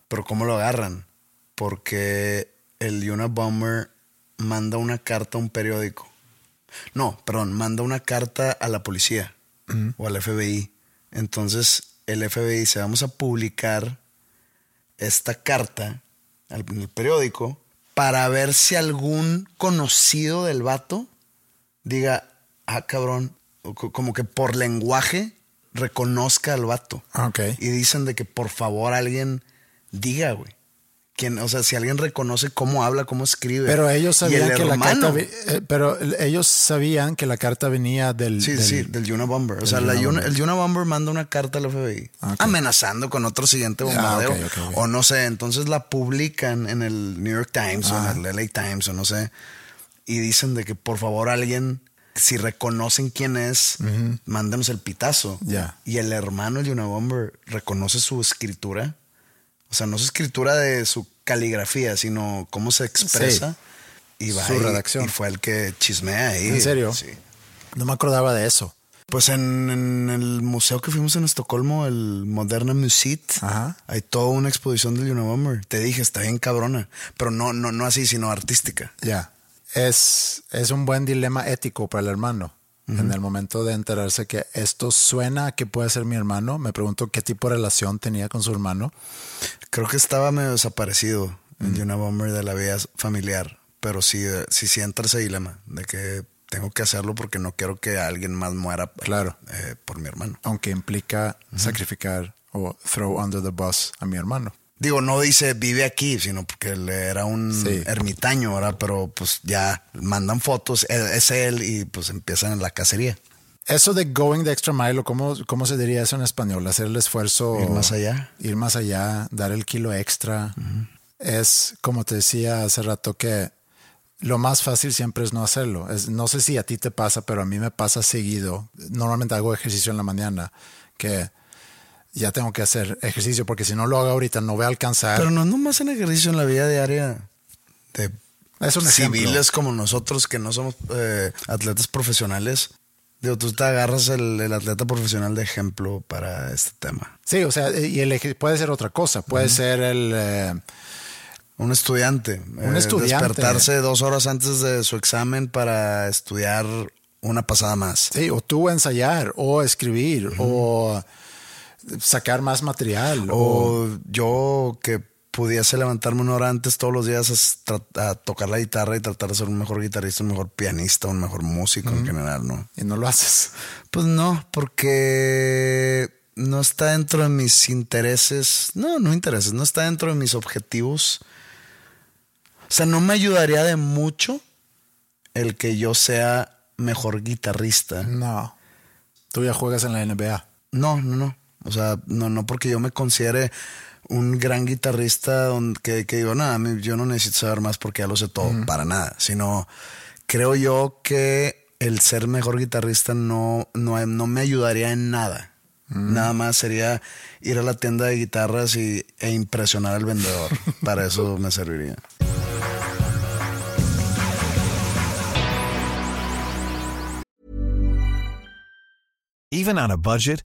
Pero ¿cómo lo agarran? Porque el Unabomber manda una carta a un periódico. No, perdón, manda una carta a la policía o al FBI. Entonces el FBI dice, vamos a publicar esta carta en el periódico para ver si algún conocido del vato diga, ah, cabrón, como que por lenguaje reconozca al vato. Ok. Y dicen de que por favor alguien diga, güey. O sea, si alguien reconoce cómo habla, cómo escribe. Pero ellos el sabían que la carta, eh, pero ellos sabían que la carta venía del, Sí, del- sí, del Unabomber. O del sea, la Unabomber. Una- el Unabomber manda una carta al FBI Ah, amenazando con otro siguiente Ah, bombardeo. O no sé, entonces la publican en el New York Times o Ah. en el LA Times o no sé. Y dicen de que por favor alguien, si reconocen quién es, mándenos el pitazo. Y el hermano del Unabomber reconoce su escritura. O sea, no su escritura de su caligrafía, sino cómo se expresa. Y va Su redacción. Y fue el que chismea ahí. ¿En serio? Sí. No me acordaba de eso. Pues en, en el museo que fuimos en Estocolmo, el Moderna Museet, Ajá. hay toda una exposición del Unabomber. Te dije, está bien cabrona. Pero no, no, no así, sino artística. Ya. Es, es un buen dilema ético para el hermano. En el momento de enterarse que esto suena a que puede ser mi hermano, me pregunto qué tipo de relación tenía con su hermano. Creo que estaba medio desaparecido Mm. el Unabomber de la vida familiar. Pero sí, eh, sí, sí entra ese dilema de que tengo que hacerlo porque no quiero que alguien más muera Claro. eh, por mi hermano. Aunque implica sacrificar o throw under the bus a mi hermano. Digo, no dice vive aquí, sino porque él era un Sí. ermitaño, ¿verdad? Pero pues ya mandan fotos, él- es él y pues empiezan en la cacería. Eso de going the extra mile, ¿cómo, ¿cómo se diría eso en español? Hacer el esfuerzo. Ir más allá. Ir más allá, dar el kilo extra. Es, como te decía hace rato, que lo más fácil siempre es no hacerlo. Es, no sé si a ti te pasa, pero a mí me pasa seguido. Normalmente hago ejercicio en la mañana, que ya tengo que hacer ejercicio, porque si no lo hago ahorita no voy a alcanzar. Pero no es nomás en ejercicio en la vida diaria de Es un ejemplo. civiles como nosotros que no somos eh, atletas profesionales. Digo, tú te agarras el, el atleta profesional de ejemplo para este tema. Sí, o sea, y el puede ser otra cosa. Puede ser el... eh, Un estudiante. Un eh, estudiante. Despertarse dos horas antes de su examen para estudiar una pasada más. Sí, o tú ensayar, o escribir, o sacar más material. O, O yo que pudiese levantarme una hora antes todos los días a, tocar la guitarra y tratar de ser un mejor guitarrista, un mejor pianista, un mejor músico en general, ¿no? y no lo haces. Pues no, porque no está dentro de mis intereses. No, no intereses, no está dentro de mis objetivos. O sea, no me ayudaría de mucho el que yo sea mejor guitarrista. No. Tú ya juegas en la NBA. No, no, no. O sea, no, no porque yo me considere un gran guitarrista donde, que, que digo, nada, yo no necesito saber más porque ya lo sé todo, para nada. Sino creo yo que el ser mejor guitarrista no, no, no me ayudaría en nada. Nada más sería ir a la tienda de guitarras y, e impresionar al vendedor. para eso me serviría. Even on a budget,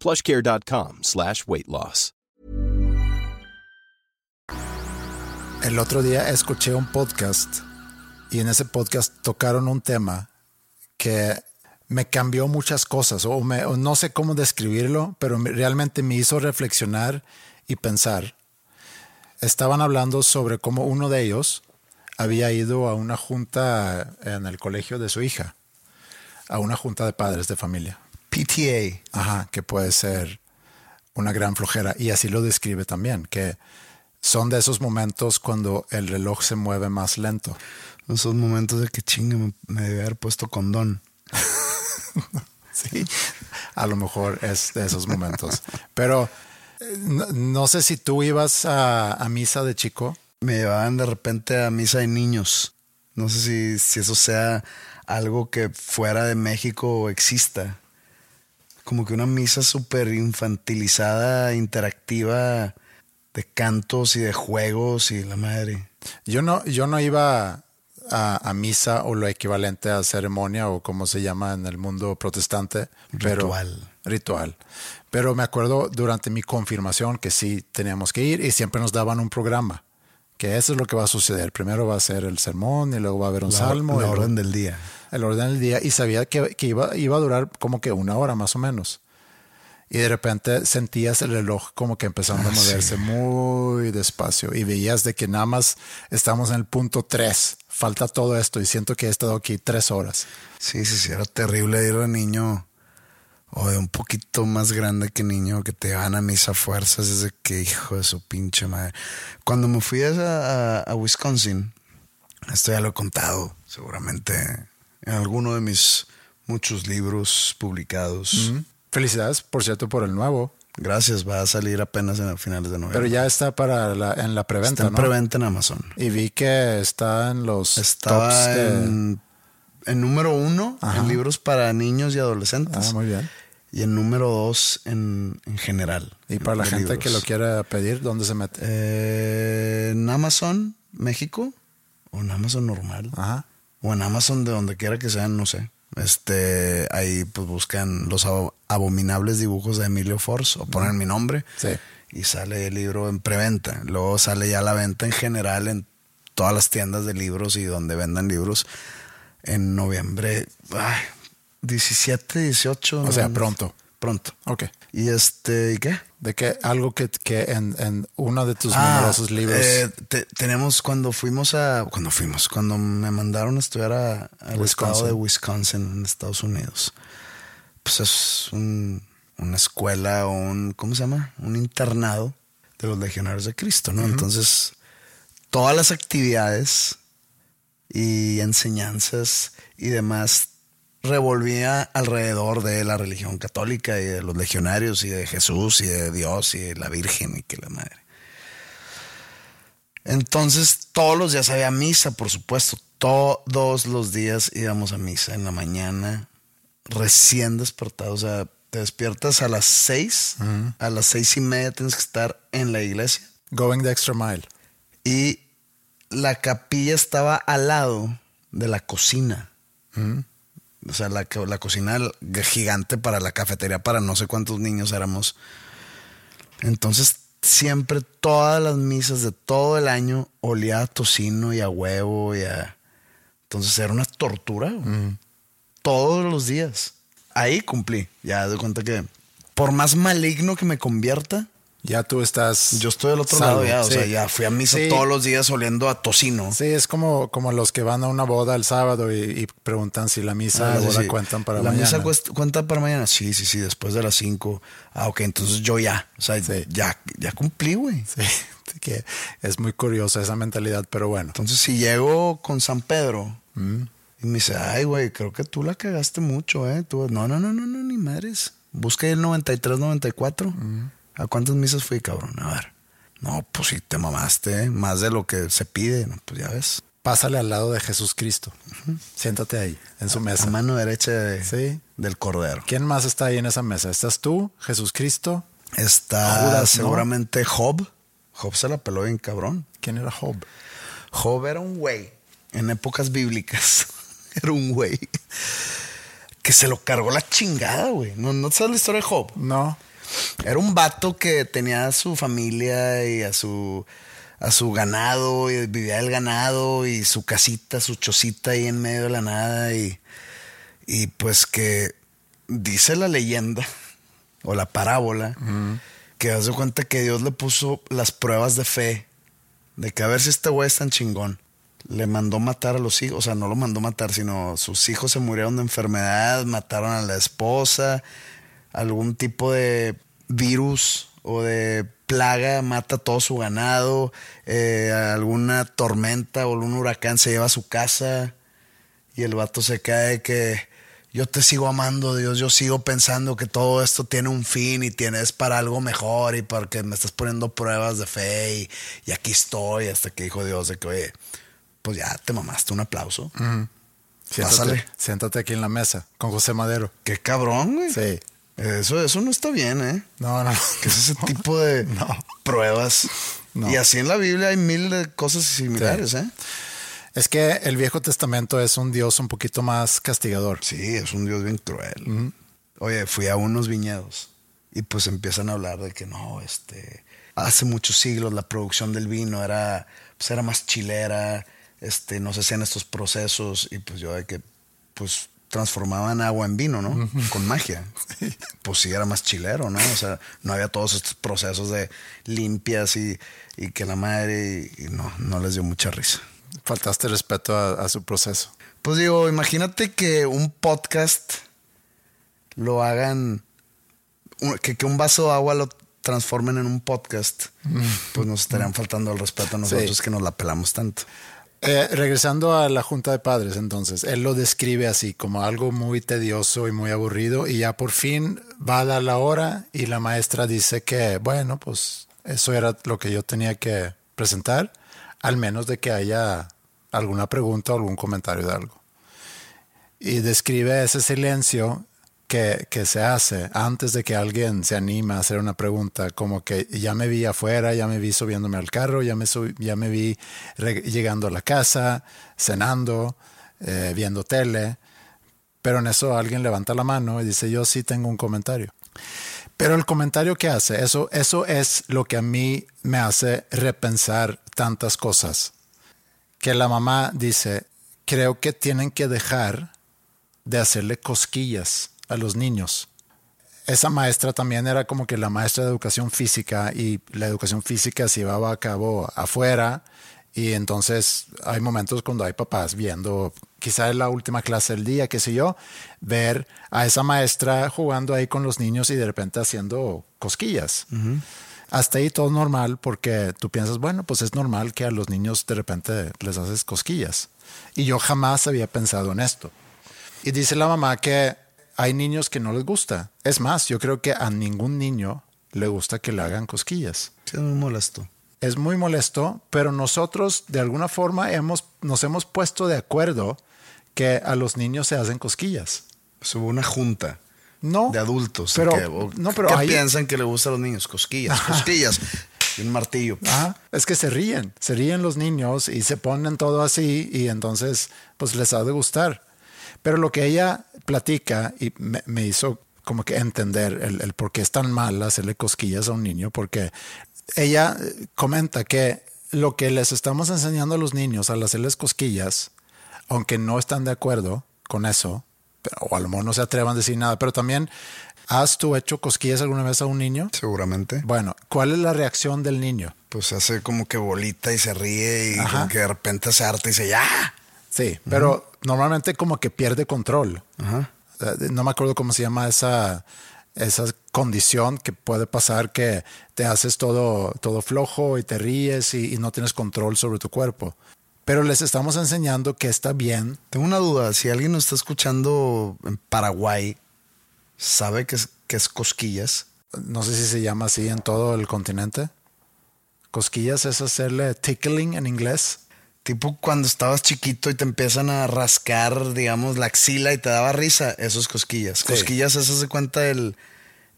plushcare.com slash weight loss. El otro día escuché un podcast y en ese podcast tocaron un tema que me cambió muchas cosas o, me- o no sé cómo describirlo, pero me- realmente me hizo reflexionar y pensar. Estaban hablando sobre cómo uno de ellos había ido a una junta en el colegio de su hija, a una junta de padres de familia. PTA. Ajá, que puede ser una gran flojera. Y así lo describe también, que son de esos momentos cuando el reloj se mueve más lento. Esos momentos de que chingue me, me debe haber puesto condón. Sí, a lo mejor es de esos momentos. Pero eh, no, no sé si tú ibas a, a misa de chico. Me llevaban de repente a misa de niños. No sé si, si eso sea algo que fuera de México exista. Como que una misa súper infantilizada, interactiva, de cantos y de juegos y la madre. Yo no, yo no iba a, a misa o lo equivalente a ceremonia o como se llama en el mundo protestante. Pero, Ritual. Ritual. Pero me acuerdo durante mi confirmación que sí teníamos que ir y siempre nos daban un programa. Que eso es lo que va a suceder. Primero va a ser el sermón y luego va a haber un La, salmo. la y luego- orden del día. El orden del día y sabía que, que iba, iba a durar como que una hora más o menos. Y de repente sentías el reloj como que empezando a Ah, moverse muy despacio y veías de que nada más estamos en el punto 3. Falta todo esto y siento que he estado aquí tres horas. Sí, sí, sí, era terrible ir de niño o de un poquito más grande que niño que te van a misa a fuerzas. Es de que hijo de su pinche madre. Cuando me fui a, a- a Wisconsin, esto ya lo he contado seguramente en alguno de mis muchos libros publicados. Felicidades, por cierto, por el nuevo. Gracias, va a salir apenas en finales de noviembre. Pero ya está para la, en la preventa, está en ¿no? preventa en Amazon. Y vi que está en los Estaba tops de- en, en número uno Ajá. en libros para niños y adolescentes. Ah, muy bien. Y en número dos en, en general. Y para la gente que lo quiera pedir, ¿dónde se mete? Eh, en Amazon, México, o en Amazon normal, Ajá. O en Amazon de donde quiera que sean, no sé. Este, ahí pues buscan los abo- abominables dibujos de Emilio Force o ponen mi nombre Sí. y sale el libro en preventa. Luego sale ya la venta en general en todas las tiendas de libros y donde vendan libros en noviembre. Ay, 17, 18. O sea, no, pronto. Pronto. Ok. ¿Y este, ¿y qué? De que algo que, que en, en uno de tus Ah, numerosos libros. eh, te- tenemos cuando fuimos a. Cuando fuimos, cuando me mandaron a estudiar a- al Wisconsin. estado de Wisconsin, en Estados Unidos. Pues es un- una escuela o un. ¿Cómo se llama? Un internado de los legionarios de Cristo, ¿no? Entonces, todas las actividades y enseñanzas y demás revolvía alrededor de la religión católica y de los legionarios y de Jesús y de Dios y de la Virgen y que la madre. Entonces todos los días había misa, por supuesto. Todos los días íbamos a misa en la mañana, recién despertado. O sea, te despiertas a las seis, a las seis y media tienes que estar en la iglesia. Going the extra mile. Y la capilla estaba al lado de la cocina. O sea, la, la cocina gigante para la cafetería, para no sé cuántos niños éramos. Entonces, siempre todas las misas de todo el año olía a tocino y a huevo y a... Entonces era una tortura. Todos los días. Ahí cumplí. Ya de cuenta que por más maligno que me convierta, Ya tú estás. Yo estoy del otro salvo, lado ya, o sea, ya fui a misa Sí. todos los días oliendo a tocino. Sí, es como, como los que van a una boda el sábado y, y preguntan si la misa Ah, la sí, cuentan para la mañana. misa cuesta- cuenta para mañana. Sí, sí, sí, después de las 5. Ah, ok, entonces yo ya, o sea, ya, ya cumplí, güey. Sí, que es muy curiosa esa mentalidad, pero bueno. Entonces, si llego con San Pedro Mm. y me dice, ay, güey, creo que tú la cagaste mucho, ¿eh? Tú, no, no, no, no, no, ni madres. Busca el 93, 94. Mm. ¿A cuántas misas fui, cabrón? A ver. No, pues sí, te mamaste, ¿eh? Más de lo que se pide, ¿no? Pues ya ves. Pásale al lado de Jesús Cristo. Siéntate ahí, en su A mesa. mano derecha de- Sí. del Cordero. ¿Quién más está ahí en esa mesa? ¿Estás tú, Jesús Cristo? Está Judas, ¿no? seguramente Job. Job se la peló bien cabrón. ¿Quién era Job? Job era un güey en épocas bíblicas. era un güey que se lo cargó la chingada, güey. ¿No, ¿No sabes la historia de Job? No. Era un vato que tenía a su familia y a su, a su ganado y vivía del ganado y su casita, su chocita ahí en medio de la nada y, y pues que dice la leyenda o la parábola que hace cuenta que Dios le puso las pruebas de fe de que a ver si este güey es tan chingón. Le mandó matar a los hijos, o sea, no lo mandó matar, sino sus hijos se murieron de enfermedad, mataron a la esposa, algún tipo de virus o de plaga mata todo su ganado, eh, alguna tormenta o un huracán se lleva a su casa y el vato se cae que yo te sigo amando, Dios, yo sigo pensando que todo esto tiene un fin y tienes para algo mejor y porque me estás poniendo pruebas de fe y, y aquí estoy hasta que dijo Dios de que, oye, pues ya te mamaste un aplauso. Siéntate, Pásale. siéntate aquí en la mesa con José Madero. Qué cabrón, güey. Sí. Eso, eso no está bien, ¿eh? No, no. Que es ese tipo de No. pruebas. No. Y así en la Biblia hay mil de cosas similares, ¿eh? Es que el Viejo Testamento es un Dios un poquito más castigador. Sí, es un Dios bien cruel. Oye, fui a unos viñedos y pues empiezan a hablar de que no, este, hace muchos siglos la producción del vino era, pues era más chilera, este, no se hacían estos procesos y pues yo de que, pues transformaban agua en vino, ¿no? Con magia. Pues sí, era más chilero, ¿no? O sea, no había todos estos procesos de limpias y, y que la madre y, y no, no les dio mucha risa. Faltaste respeto a, a su proceso. Pues digo, imagínate que un podcast lo hagan, que, que un vaso de agua lo transformen en un podcast, pues nos estarían faltando al respeto a nosotros Sí. que nos la pelamos tanto. Eh, regresando a la Junta de Padres, entonces, él lo describe así como algo muy tedioso y muy aburrido y ya por fin va a dar la hora y la maestra dice que, bueno, pues eso era lo que yo tenía que presentar, al menos de que haya alguna pregunta o algún comentario de algo. Y describe ese silencio que, se hace antes de que alguien se anima a hacer una pregunta, como que ya me vi afuera, ya me vi subiéndome al carro, ya me, sub- ya me vi llegando a la casa, cenando, eh, viendo tele, pero en eso alguien levanta la mano y dice, yo sí tengo un comentario. Pero el comentario que hace, eso, eso es lo que a mí me hace repensar tantas cosas. Que la mamá dice, creo que tienen que dejar de hacerle cosquillas a los niños. Esa maestra también era como que la maestra de educación física y la educación física se llevaba a cabo afuera y entonces hay momentos cuando hay papás viendo, quizá en la última clase del día, qué sé yo, ver a esa maestra jugando ahí con los niños y de repente haciendo cosquillas. Hasta ahí todo normal porque tú piensas, bueno, pues es normal que a los niños de repente les haces cosquillas. Y yo jamás había pensado en esto. Y dice la mamá que hay niños que no les gusta. Es más, yo creo que a ningún niño le gusta que le hagan cosquillas. Sí, es muy molesto. Es muy molesto, pero nosotros de alguna forma hemos, nos hemos puesto de acuerdo que a los niños se hacen cosquillas. Pues hubo una junta No. de adultos. Pero, que, o- no, pero ¿Qué hay- piensan que le gusta a los niños? Cosquillas, cosquillas. y un martillo. Ajá, es que se ríen, se ríen los niños y se ponen todo así y entonces pues les ha de gustar. Pero lo que ella platica y me, me hizo como que entender el, el por qué es tan mal hacerle cosquillas a un niño, porque ella eh, comenta que lo que les estamos enseñando a los niños al hacerles cosquillas, aunque no están de acuerdo con eso, pero- o a lo mejor no se atrevan a decir nada, pero también ¿Has tú hecho cosquillas alguna vez a un niño? Seguramente. Bueno, ¿cuál es la reacción del niño? Pues se hace como que bolita y se ríe y como que de repente se harta y dice ya. Sí, pero normalmente como que pierde control. Ajá. No me acuerdo cómo se llama esa, esa condición que puede pasar que te haces todo, todo flojo y te ríes y, y no tienes control sobre tu cuerpo. Pero les estamos enseñando que está bien. Tengo una duda. Si alguien nos está escuchando en Paraguay, ¿sabe que es, que es cosquillas? No sé si se llama así en todo el continente. Cosquillas es hacerle tickling en inglés. Tipo cuando estabas chiquito y te empiezan a rascar, digamos, la axila y te daba risa, eso es cosquillas. Cosquillas es hace cuenta el,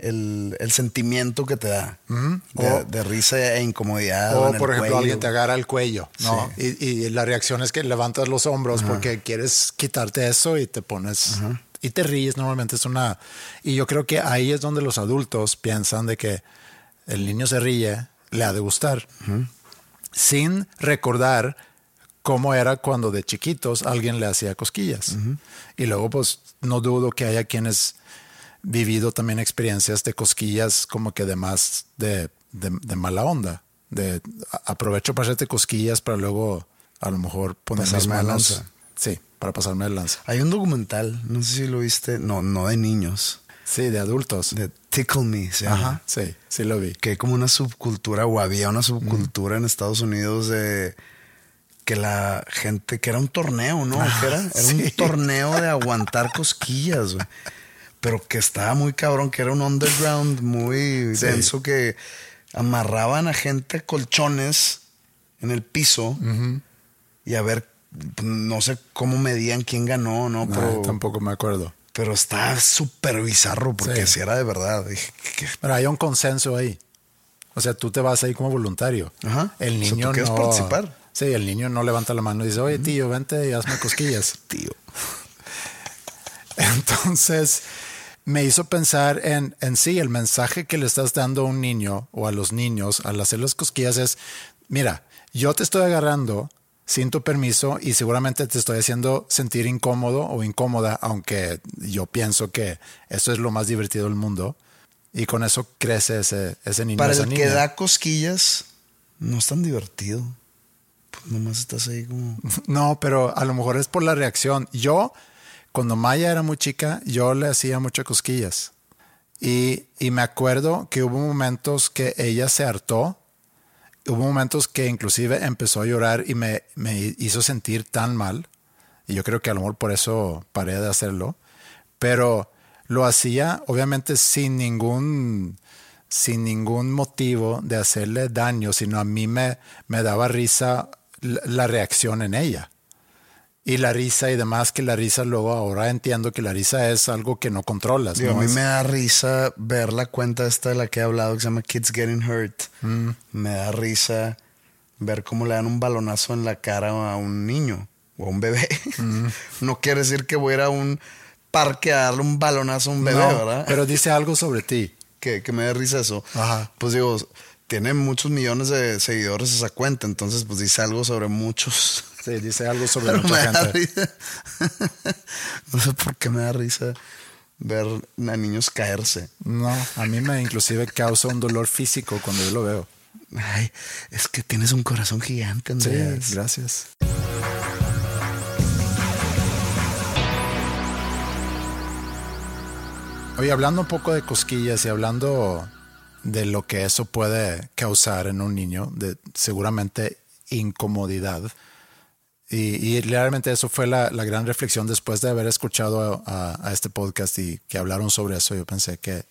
el, el sentimiento que te da de, O- de risa e incomodidad. O, en el por ejemplo, cuello. alguien te agarra el cuello, ¿no? Y, y la reacción es que levantas los hombros porque quieres quitarte eso y te pones y te ríes. Normalmente es una. Y yo creo que ahí es donde los adultos piensan de que el niño se ríe, le ha de gustar, sin recordar cómo era cuando de chiquitos alguien le hacía cosquillas. Y luego, pues, no dudo que haya quienes vivido también experiencias de cosquillas como que de más de, de- de mala onda. De aprovecho para hacerte cosquillas para luego a lo mejor poner mis Pasarme de lanza. Sí, para pasarme de lanza. Hay un documental, no sé si lo viste, no, no de niños, Sí, de adultos. de Tickle Me se llama. Ajá, sí, sí lo vi. que hay como una subcultura o había una subcultura en Estados Unidos de que la gente, que era un torneo, ¿no? ¿Qué era? Era un torneo de aguantar cosquillas, güey. Pero que estaba muy cabrón, que era un underground muy Sí. denso que amarraban a gente a colchones en el piso y a ver, no sé cómo medían quién ganó, ¿no? Pero, tampoco me acuerdo. pero está súper bizarro porque Sí. si era de verdad. Dije, ¿qué- Pero hay un consenso ahí. O sea, tú te vas ahí como voluntario. Ajá. El O sea, niño tú quieres no. participar. Sí, el niño no levanta la mano y dice, oye, tío, vente y hazme cosquillas. tío? Entonces, me hizo pensar en, en sí, el mensaje que le estás dando a un niño o a los niños al hacer las cosquillas es, mira, yo te estoy agarrando sin tu permiso y seguramente te estoy haciendo sentir incómodo o incómoda, aunque yo pienso que eso es lo más divertido del mundo. Y con eso crece ese, ese niño. Para el niña. que da cosquillas, no es tan divertido. Pues nomás estás ahí como. No, pero a lo mejor es por la reacción. Yo, cuando Maya era muy chica, yo le hacía muchas cosquillas. Y, y me acuerdo que hubo momentos que ella se hartó. Hubo momentos que inclusive empezó a llorar y me, me hizo sentir tan mal. Y yo creo que a lo mejor por eso paré de hacerlo. Pero lo hacía obviamente sin ningún, sin ningún motivo de hacerle daño, sino a mí me, me daba risa la, reacción en ella. Y la risa y demás, que la risa luego ahora entiendo que la risa es algo que no controlas. Digo, ¿no? a mí me da risa ver la cuenta esta de la que he hablado que se llama Kids Getting Hurt. Mm. Me da risa ver cómo le dan un balonazo en la cara a un niño o a un bebé. Mm. no quiere decir que voy a ir a un parque a darle un balonazo a un bebé, No, ¿verdad? pero dice algo sobre ti. que, que me dé risa eso. Ajá. Pues digo, tiene muchos millones de seguidores esa cuenta, entonces pues dice algo sobre muchos. Sí, dice algo sobre Pero mucha gente. no sé por qué me da risa ver a niños caerse. No, a mí me inclusive causa un dolor físico cuando yo lo veo. Ay, es que tienes un corazón gigante, Sí, Andrés. gracias. Oye, hablando un poco de cosquillas y hablando de lo que eso puede causar en un niño, de seguramente incomodidad. Y, y realmente eso fue la, la gran reflexión después de haber escuchado a, a este podcast y que hablaron sobre eso. Yo pensé que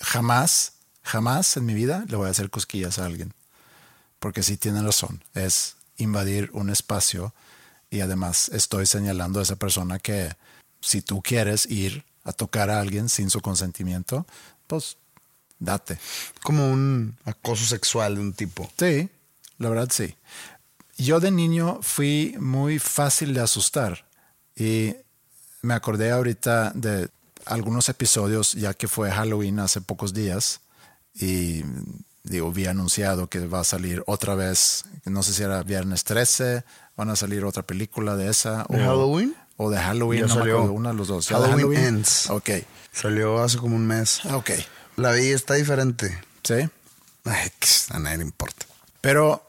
jamás, jamás en mi vida le voy a hacer cosquillas a alguien. Porque sí tienen razón, es invadir un espacio y además estoy señalando a esa persona que si tú quieres ir a tocar a alguien sin su consentimiento, pues date. Como un acoso sexual de un tipo. Sí, la verdad sí. Yo de niño fui muy fácil de asustar y me acordé ahorita de algunos episodios ya que fue Halloween hace pocos días y digo, vi anunciado que va a salir otra vez, no sé si era viernes 13, van a salir otra película de esa. ¿De Halloween? o de Halloween, no me salió. acuerdo, uno de los dos. ¿Ya de Halloween Ends. Ok, Salió hace como un mes. ok, La vi está diferente. sí. Ay, a nadie le importa. Pero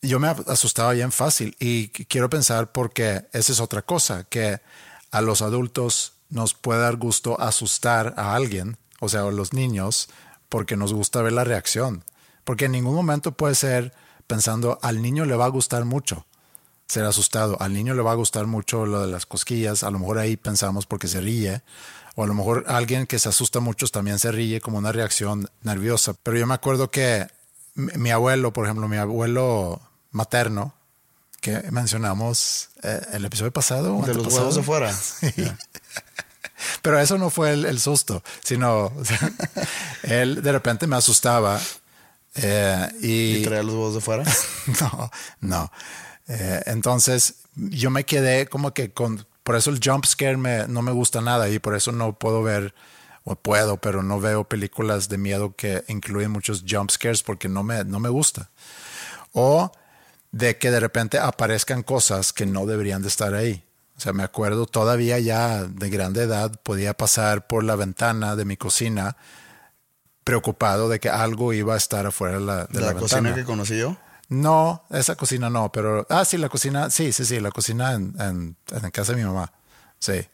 yo me asustaba bien fácil y qu- quiero pensar porque esa es otra cosa, que a los adultos nos puede dar gusto asustar a alguien, o sea, a los niños, porque nos gusta ver la reacción. Porque en ningún momento puede ser pensando, al niño le va a gustar mucho ser asustado, al niño le va a gustar mucho lo de las cosquillas, a lo mejor ahí pensamos porque se ríe, o a lo mejor alguien que se asusta mucho también se ríe como una reacción nerviosa. Pero yo me acuerdo que mi, abuelo, por ejemplo, mi abuelo materno, que mencionamos eh, el episodio pasado. De los huevos de fuera. Sí. Pero eso no fue el, el susto, sino o sea, él de repente me asustaba eh, y, Y traía los huevos de fuera. no, no. Eh, entonces yo me quedé como que con, por eso el jump scare me, no me gusta nada y por eso no puedo ver, o puedo, pero no veo películas de miedo que incluyen muchos jump scares porque no me, no me gusta. O de que de repente aparezcan cosas que no deberían de estar ahí. O sea, me acuerdo todavía ya de grande edad podía pasar por la ventana de mi cocina preocupado de que algo iba a estar afuera de la, de la cocina ventana. que conocí yo. No, esa cocina no, pero. Ah, sí, la cocina. Sí, sí, sí, la cocina en, en, en casa de mi mamá. Sí.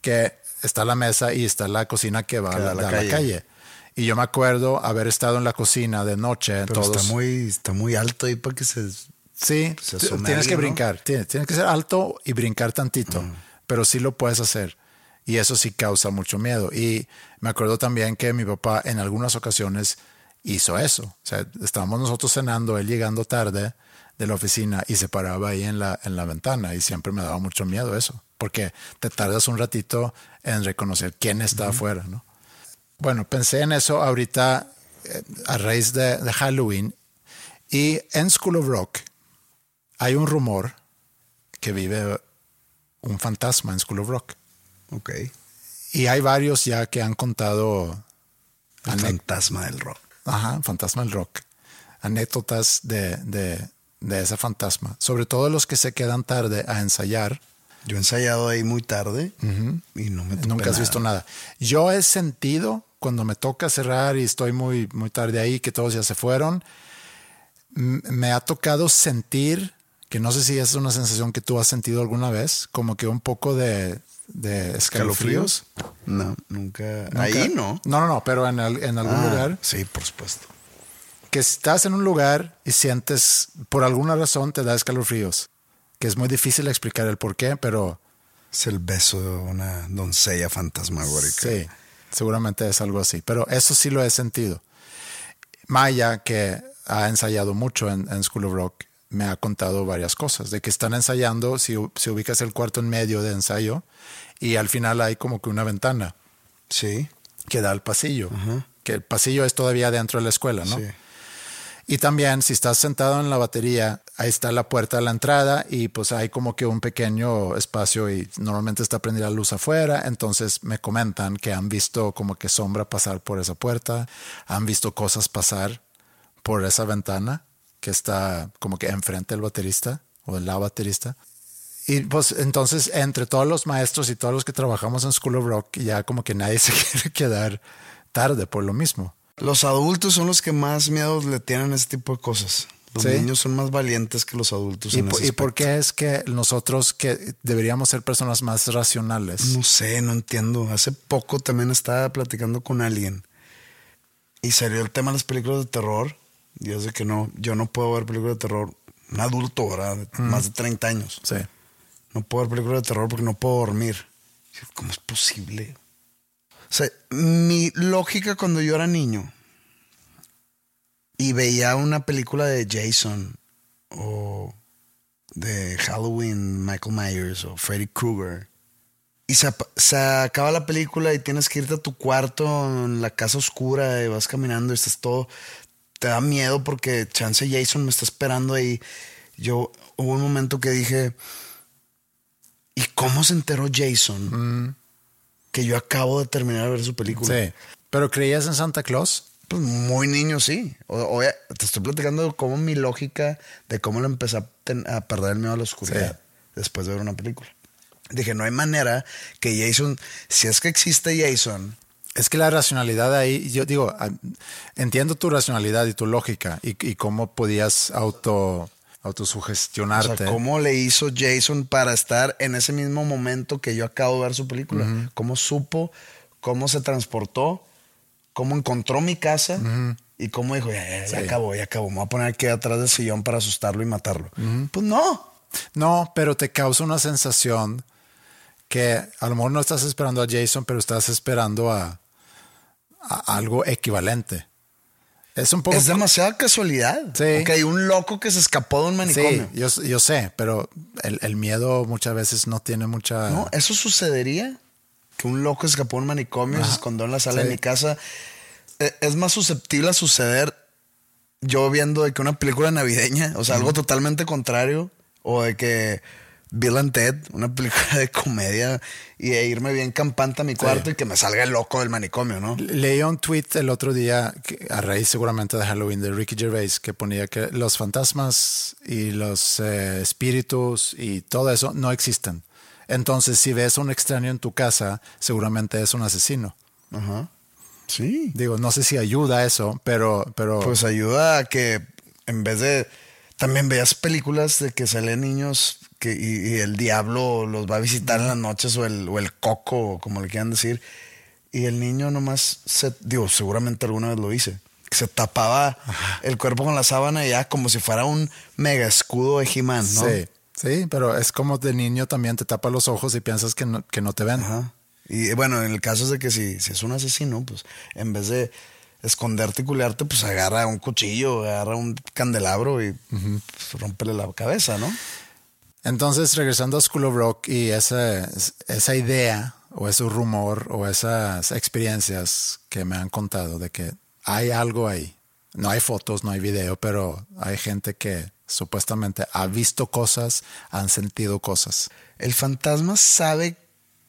Que está la mesa y está la cocina que va Que a la, a calle. Y yo me acuerdo haber estado en la cocina de noche. Pero todos, está muy, está muy alto ahí para que se. Sí, se tienes que brincar. Tienes, tienes que ser alto y brincar tantito. Pero sí lo puedes hacer. Y eso sí causa mucho miedo. Y me acuerdo también que mi papá en algunas ocasiones hizo eso. O sea, estábamos nosotros cenando, él llegando tarde de la oficina y se paraba ahí en la, en la ventana. Y siempre me daba mucho miedo eso. Porque te tardas un ratito en reconocer quién está afuera, ¿no? Bueno, pensé en eso ahorita eh, a raíz de, de Halloween. Y en School of Rock hay un rumor que vive un fantasma en School of Rock. Ok. Y hay varios ya que han contado El fantasma del rock. Ajá, fantasma del rock. Anécdotas de, de, de ese fantasma. Sobre todo los que se quedan tarde a ensayar. Yo he ensayado ahí muy tarde y no me Nunca has nada. visto nada. Yo he sentido cuando me toca cerrar y estoy muy, muy tarde ahí, que todos ya se fueron. Me ha tocado sentir, que no sé si es una sensación que tú has sentido alguna vez, como que un poco de, de escalofríos. No, nunca. Nunca- Ahí no. No, no, no, pero en, al- en algún Ah, lugar. Sí, por supuesto. Que estás en un lugar y sientes, por alguna razón, te da escalofríos. Que es muy difícil explicar el por qué, pero Es el beso de una doncella fantasmagórica. Sí, seguramente es algo así. Pero eso sí lo he sentido. Maya, que ha ensayado mucho en, en School of Rock, me ha contado varias cosas. De que están ensayando, si, si ubicas el cuarto en medio de ensayo, y al final hay como que una ventana Sí. que da al pasillo. Que el pasillo es todavía dentro de la escuela, ¿no? Sí. Y también si estás sentado en la batería, ahí está la puerta de la entrada y pues hay como que un pequeño espacio y normalmente está prendida la luz afuera. Entonces me comentan que han visto como que sombra pasar por esa puerta, han visto cosas pasar por esa ventana que está como que enfrente del baterista o la baterista. Y pues entonces entre todos los maestros y todos los que trabajamos en School of Rock ya como que nadie se quiere quedar tarde por lo mismo. Los adultos son los que más miedo le tienen a ese tipo de cosas. Los Sí. niños son más valientes que los adultos. ¿Y, en po- ese y por qué es que nosotros que deberíamos ser personas más racionales? No sé, no entiendo. Hace poco también estaba platicando con alguien y salió el tema de las películas de terror. Y es de que no, yo no puedo ver películas de terror. Un adulto, ¿verdad? De Más de 30 años. Sí. No puedo ver películas de terror porque no puedo dormir. ¿Cómo es posible? O sea, mi lógica cuando yo era niño y veía una película de Jason o de Halloween, Michael Myers o Freddy Krueger y se, se acaba la película y tienes que irte a tu cuarto en la casa oscura y vas caminando y estás todo te da miedo porque chance Jason me está esperando ahí. Yo hubo un momento que dije, ¿y cómo se enteró Jason que yo acabo de terminar de ver su película? Sí. ¿Pero creías en Santa Claus? Pues muy niño, sí. O, o- te estoy platicando cómo mi lógica, de cómo le empecé a, ten- a perder el miedo a la oscuridad Sí. después de ver una película. Dije, no hay manera que Jason, si es que existe Jason, Es que la racionalidad ahí, yo digo, ah, entiendo tu racionalidad y tu lógica y, y cómo podías auto, o autosugestionarte. sea, ¿cómo le hizo Jason para estar en ese mismo momento que yo acabo de ver su película? ¿Cómo supo? ¿Cómo se transportó? ¿Cómo encontró mi casa? Y cómo dijo, ya, ya, ya Sí. acabó, ya acabó. Me voy a poner aquí atrás del sillón para asustarlo y matarlo. Pues no. No, pero te causa una sensación que a lo mejor no estás esperando a Jason, pero estás esperando a algo equivalente. Es un poco... Es demasiada casualidad. Sí. Ok, un loco que se escapó de un Sí, manicomio. yo, yo sé, pero el, el miedo muchas veces no tiene mucha... No, eso sucedería. Que un loco escapó de un manicomio y se Ajá. escondió en la sala Sí. de mi casa. Eh, Es más susceptible a suceder yo viendo de que una película navideña, o sea, algo totalmente contrario, o de que Bill and Ted, una película de comedia, y de irme bien campante a mi cuarto y que me salga el loco del manicomio, ¿no? Leí un tweet el otro día, a raíz seguramente de Halloween, de Ricky Gervais, que ponía que los fantasmas y los eh, espíritus y todo eso no existen. Entonces, si ves a un extraño en tu casa, seguramente es un asesino. Ajá. Sí. Digo, no sé si ayuda a eso, pero, pero Pues ayuda a que en vez de. También veas películas de que salen niños que, y, y el diablo los va a visitar en las noches o el, o el coco, como le quieran decir. Y el niño nomás se. Digo, seguramente alguna vez lo hice. que Se tapaba el cuerpo con la sábana y ya como si fuera un mega escudo de He-Man, ¿no? sí, sí, pero es como de niño también te tapa los ojos y piensas que no, que no te ven. Ajá. Y bueno, en el caso es de que si, si es un asesino, pues en vez de esconderte y culearte, pues agarra un cuchillo, agarra un candelabro y pues, rómpele la cabeza, ¿no? Entonces, regresando a School of Rock y esa, esa idea o ese rumor o esas experiencias que me han contado de que hay algo ahí. No hay fotos, no hay video, pero hay gente que supuestamente ha visto cosas, han sentido cosas. El fantasma sabe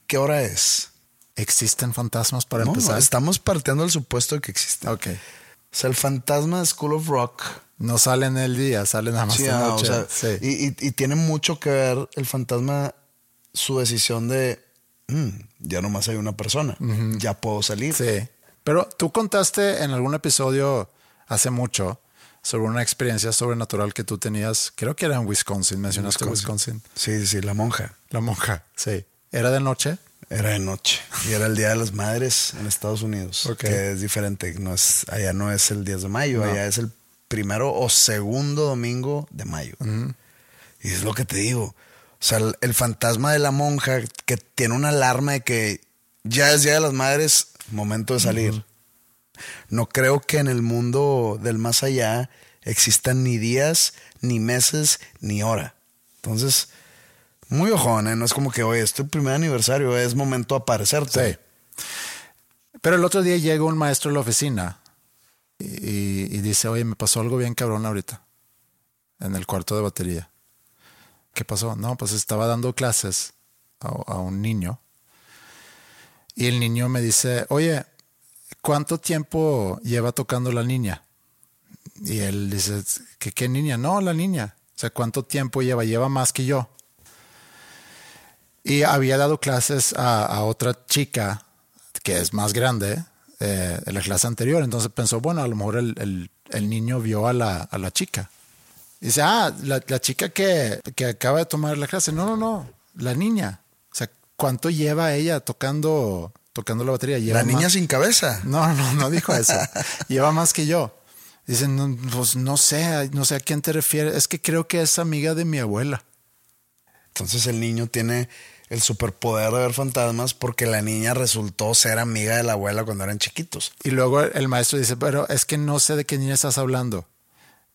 qué hora es. ¿Existen fantasmas para No, empezar? estamos partiendo del supuesto de que existe. Ok. O sea, el fantasma de School of Rock. No salen el día, salen nada más Sí, de o noche. sea, Sí. y, y- y tiene mucho que ver el fantasma, su decisión de "Mm, ya nomás hay una persona, ya puedo salir. Sí. Pero tú contaste en algún episodio hace mucho sobre una experiencia sobrenatural que tú tenías, creo que era en Wisconsin, mencionaste Wisconsin. Sí, sí, sí, la monja. La monja, sí. ¿Era de noche? Era de noche y era el Día de las Madres en Estados Unidos, Ok. que es diferente. No es, allá no es el 10 de mayo, No. allá es el primero o segundo domingo de mayo. Y es lo que te digo. O sea, el, el fantasma de la monja que tiene una alarma de que ya es Día de las Madres, momento de salir. No creo que en el mundo del más allá existan ni días, ni meses, ni hora. Entonces, muy ojón, ¿eh? No es como que, oye, es tu primer aniversario, es momento de aparecerte. Sí. Pero el otro día llega un maestro a la oficina y, dice, oye, me pasó algo bien cabrón ahorita en el cuarto de batería. ¿Qué pasó? No, pues estaba dando clases a, un niño y el niño me dice, oye, ¿cuánto tiempo lleva tocando la niña? Y él dice, ¿qué, qué niña? No, la niña. O sea, ¿cuánto tiempo lleva? Lleva más que yo. Y había dado clases a, a otra chica que es más grande eh, en la clase anterior. Entonces pensó, bueno, a lo mejor el, el- el niño vio a la, a la chica. Dice, ah, la, la chica que, que acaba de tomar la clase. No, no, no, la niña. O sea, ¿cuánto lleva ella tocando, tocando la batería? Lleva La niña más- sin cabeza. no, no, no dijo eso. Lleva más que yo. Dicen, no, pues no sé, no sé a quién te refieres. Es que creo que es amiga de mi abuela. Entonces el niño tiene el superpoder de ver fantasmas porque la niña resultó ser amiga de la abuela cuando eran chiquitos. Y luego el maestro dice, pero es que no sé de qué niña estás hablando.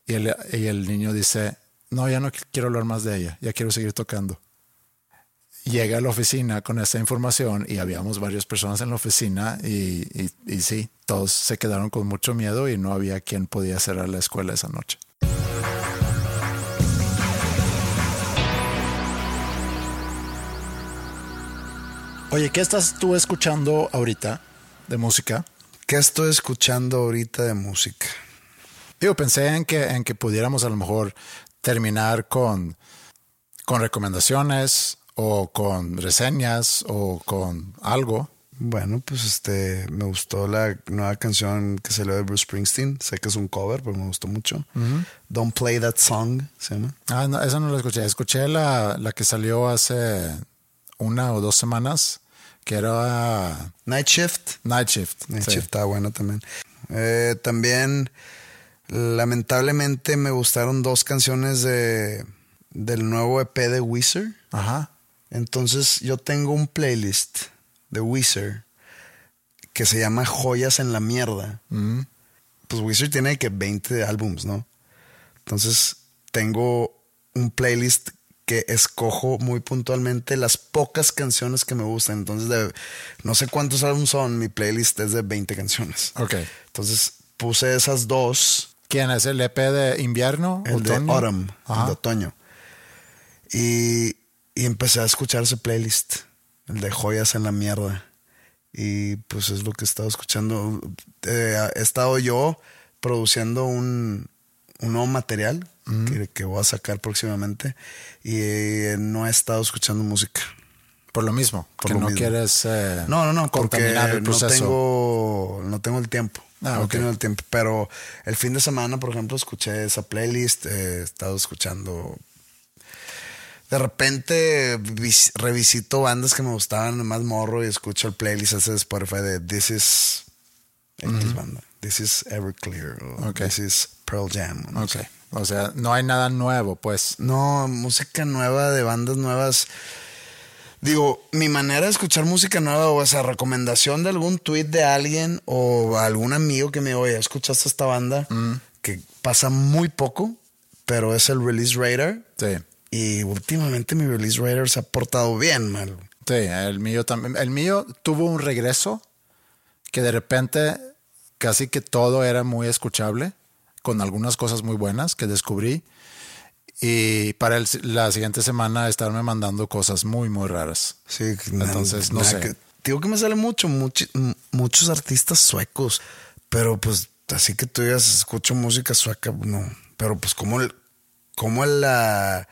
Y el, y el niño dice, no, ya no quiero hablar más de ella, ya quiero seguir tocando. Llega a la oficina con esta información y habíamos varias personas en la oficina y, y, y sí, todos se quedaron con mucho miedo y no había quien podía cerrar la escuela esa noche. Oye, ¿qué estás tú escuchando ahorita de música? ¿Qué estoy escuchando ahorita de música? Digo, pensé en que, en que pudiéramos a lo mejor terminar con, con recomendaciones o con reseñas o con algo. Bueno, pues este, me gustó la nueva canción que salió de Bruce Springsteen. Sé que es un cover, pero me gustó mucho. Don't Play That Song, se llama. Ah, no, esa no la escuché. Escuché la, la que salió hace una o dos semanas, que era Night Shift. Night Shift. Night sí. Shift estaba bueno también. Eh, también, lamentablemente, me gustaron dos canciones de, del nuevo EP de Weezer. Ajá. Entonces, yo tengo un playlist de Weezer que se llama Joyas en la Mierda. Mm. Pues Weezer tiene que 20 álbums, ¿no? Entonces, tengo un playlist que escojo muy puntualmente las pocas canciones que me gustan. Entonces, de- no sé cuántos álbumes son, mi playlist es de 20 canciones. Ok. Entonces, puse esas dos ¿Quién es el EP de invierno? el de? Autumn, el de otoño. Y, y empecé a escuchar ese playlist, el de joyas en la mierda. Y pues es lo que he estado escuchando. Eh, he estado yo produciendo un, un nuevo material que, que voy a sacar próximamente y eh, no he estado escuchando música. Por lo mismo, Por que lo no mismo. quieres eh, No, no, no, porque el no tengo, no tengo el tiempo. Ah, no tengo el tiempo. Pero el fin de semana, por ejemplo, escuché esa playlist. eh, he estado escuchando. De repente vis- revisito bandas que me gustaban más morro y escucho el playlist ese de Spotify de This is X banda. This is Everclear. o Ok. This is Pearl Jam. no Ok. sé. O sea, no hay nada nuevo, pues. No, música nueva de bandas nuevas. Digo, mi manera de escuchar música nueva o esa recomendación de algún tweet de alguien o algún amigo que me oye, ¿escuchaste esta banda? Que pasa muy poco, pero es el Release Radar. Sí. Y últimamente mi Release Radar se ha portado bien, mal. Sí, el mío también. El mío tuvo un regreso que de repente casi que todo era muy escuchable, con algunas cosas muy buenas que descubrí. Y para el- la siguiente semana estarme mandando cosas muy, muy raras. Sí, Entonces, no sé. que- digo que me sale mucho, muchos artistas suecos, pero pues así que tú digas, escucho música sueca, no. Pero pues como el, como el, la-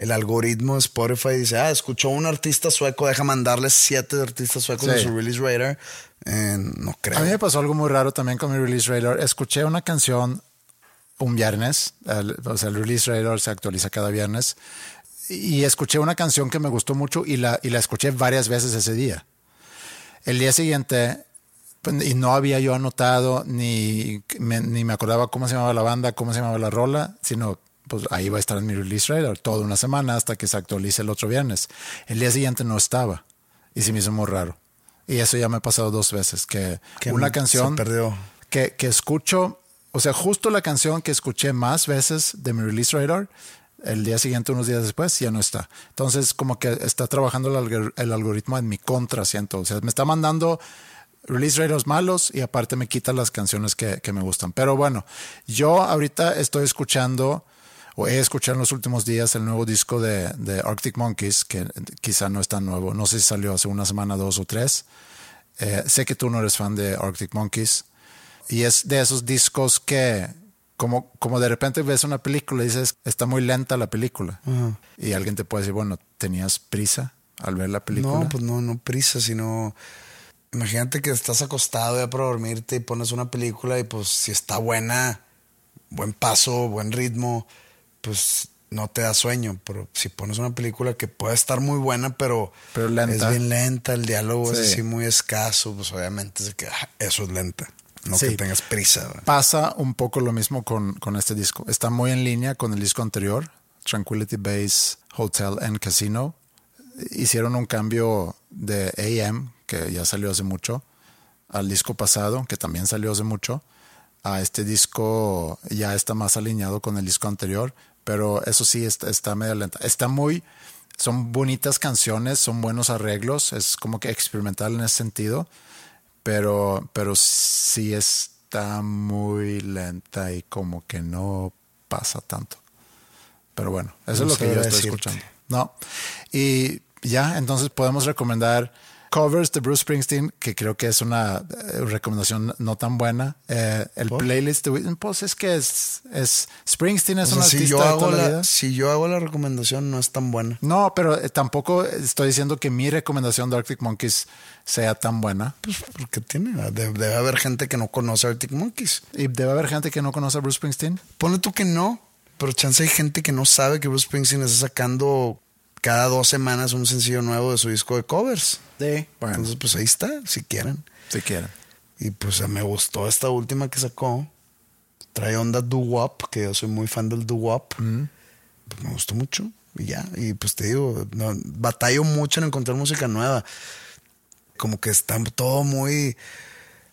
el algoritmo de Spotify dice, ah, escuchó un artista sueco, deja mandarle siete artistas suecos Sí. de su release radar. Eh, no creo. A mí me pasó algo muy raro también con mi release radar. Escuché una canción un viernes, el- o sea, el release radar se actualiza cada viernes, y escuché una canción que me gustó mucho y la, y la escuché varias veces ese día. El día siguiente, pues, y no había yo anotado, ni me, ni me acordaba cómo se llamaba la banda, cómo se llamaba la rola, sino pues ahí va a estar en mi release radar toda una semana hasta que se actualice el otro viernes. El día siguiente no estaba y se me hizo muy raro. Y eso ya me ha pasado dos veces, que, Que una canción perdió. que, que escucho, o sea, justo la canción que escuché más veces de mi release radar, el día siguiente, unos días después, ya no está. Entonces, como que está trabajando el, algor- el algoritmo en mi contra, siento. O sea, me está mandando release radars malos y aparte me quita las canciones que, que me gustan. Pero bueno, yo ahorita estoy escuchando, o he escuchado en los últimos días, el nuevo disco de, de Arctic Monkeys, que quizá no es tan nuevo. No sé si salió hace una semana, dos o tres. Eh, sé que tú no eres fan de Arctic Monkeys. Y es de esos discos que, como, como de repente ves una película y dices, está muy lenta la película. Y alguien te puede decir, bueno, ¿tenías prisa al ver la película? No, pues no, no prisa, sino. Imagínate que estás acostado ya para dormirte y pones una película y pues si está buena, buen paso, buen ritmo, pues no te da sueño. Pero si pones una película que puede estar muy buena, pero, Pero lenta. es bien lenta, el diálogo es Sí. así muy escaso, pues obviamente es que ah, eso es lenta. No Sí. que tengas prisa. ¿verdad? Pasa un poco lo mismo con, con este disco. Está muy en línea con el disco anterior, Tranquility Base Hotel and Casino. Hicieron un cambio de AM, que ya salió hace mucho, al disco pasado, que también salió hace mucho. A este disco ya está más alineado con el disco anterior, pero eso sí está, está medio lenta. Está muy, son bonitas canciones, son buenos arreglos, es como que experimental en ese sentido pero, pero sí está muy lenta y como que no pasa tanto. Pero bueno, eso No es lo que yo estoy decirte. escuchando. No. Y ya, entonces podemos recomendar covers de Bruce Springsteen, que creo que es una eh, recomendación no tan buena. Eh, el playlist de Whitney, pues es que es, es Springsteen es O un si artista yo, de toda la la, vida. si yo hago la recomendación, no es tan buena. No, pero eh, tampoco estoy diciendo que mi recomendación de Arctic Monkeys sea tan buena. Pues porque tiene, debe, debe haber gente que no conoce a Arctic Monkeys. Y debe haber gente que no conoce a Bruce Springsteen. Ponle tú que no, pero chance hay gente que no sabe que Bruce Springsteen está sacando cada dos semanas un sencillo nuevo de su disco de covers. Sí. Bueno, Entonces, pues ahí está, si quieren. si quieren. Y pues me gustó esta última que sacó. Trae onda doo-wop, que yo soy muy fan del doo-wop. Pues me gustó mucho. Y ya, y pues te digo, no, batallo mucho en encontrar música nueva. Como que está todo muy,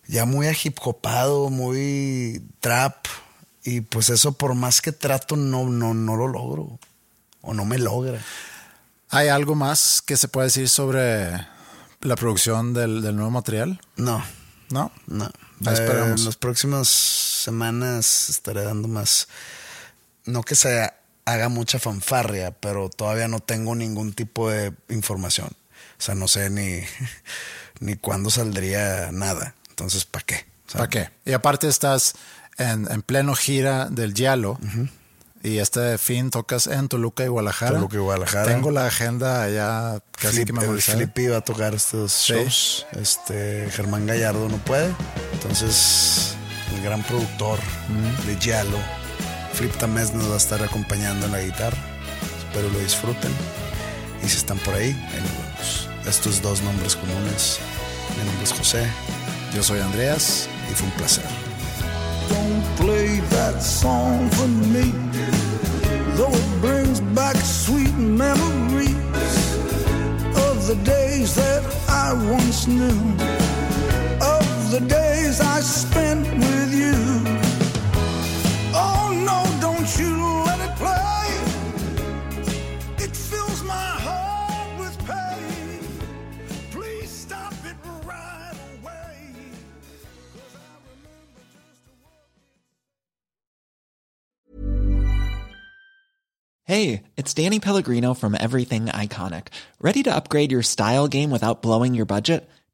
ya muy hip hopado, muy trap. Y pues eso por más que trato, no, no, no lo logro. O no me logra. ¿Hay algo más que se puede decir sobre la producción del, del nuevo material? No, ¿No? No. Esperamos. Eh, en las próximas semanas estaré dando más. No que se haga mucha fanfarria, pero todavía no tengo ningún tipo de información. O sea, no sé ni, ni cuándo saldría nada. Entonces, ¿para qué? ¿Para qué? Y aparte estás en, en pleno gira del Yalo. Y este fin tocas en Toluca y Guadalajara. Toluca y Guadalajara. Tengo la agenda ya casi Flip, que el memorizada. Flippy va a tocar estos Sí. shows. Este Germán Gallardo no puede. Entonces, el gran productor de Yalo, Flip Tamés, nos va a estar acompañando en la guitarra. Espero lo disfruten. Y si están por ahí, ahí nos vemos. Estos dos nombres comunes. Mi nombre es José Yo soy Andreas. y fue un placer. Don't play that song for knew, of the days I spent with you. Oh no, don't you let it play. It fills my heart with pain. Please stop it right away. Hey, it's Danny Pellegrino from Everything Iconic. Ready to upgrade your style game without blowing your budget?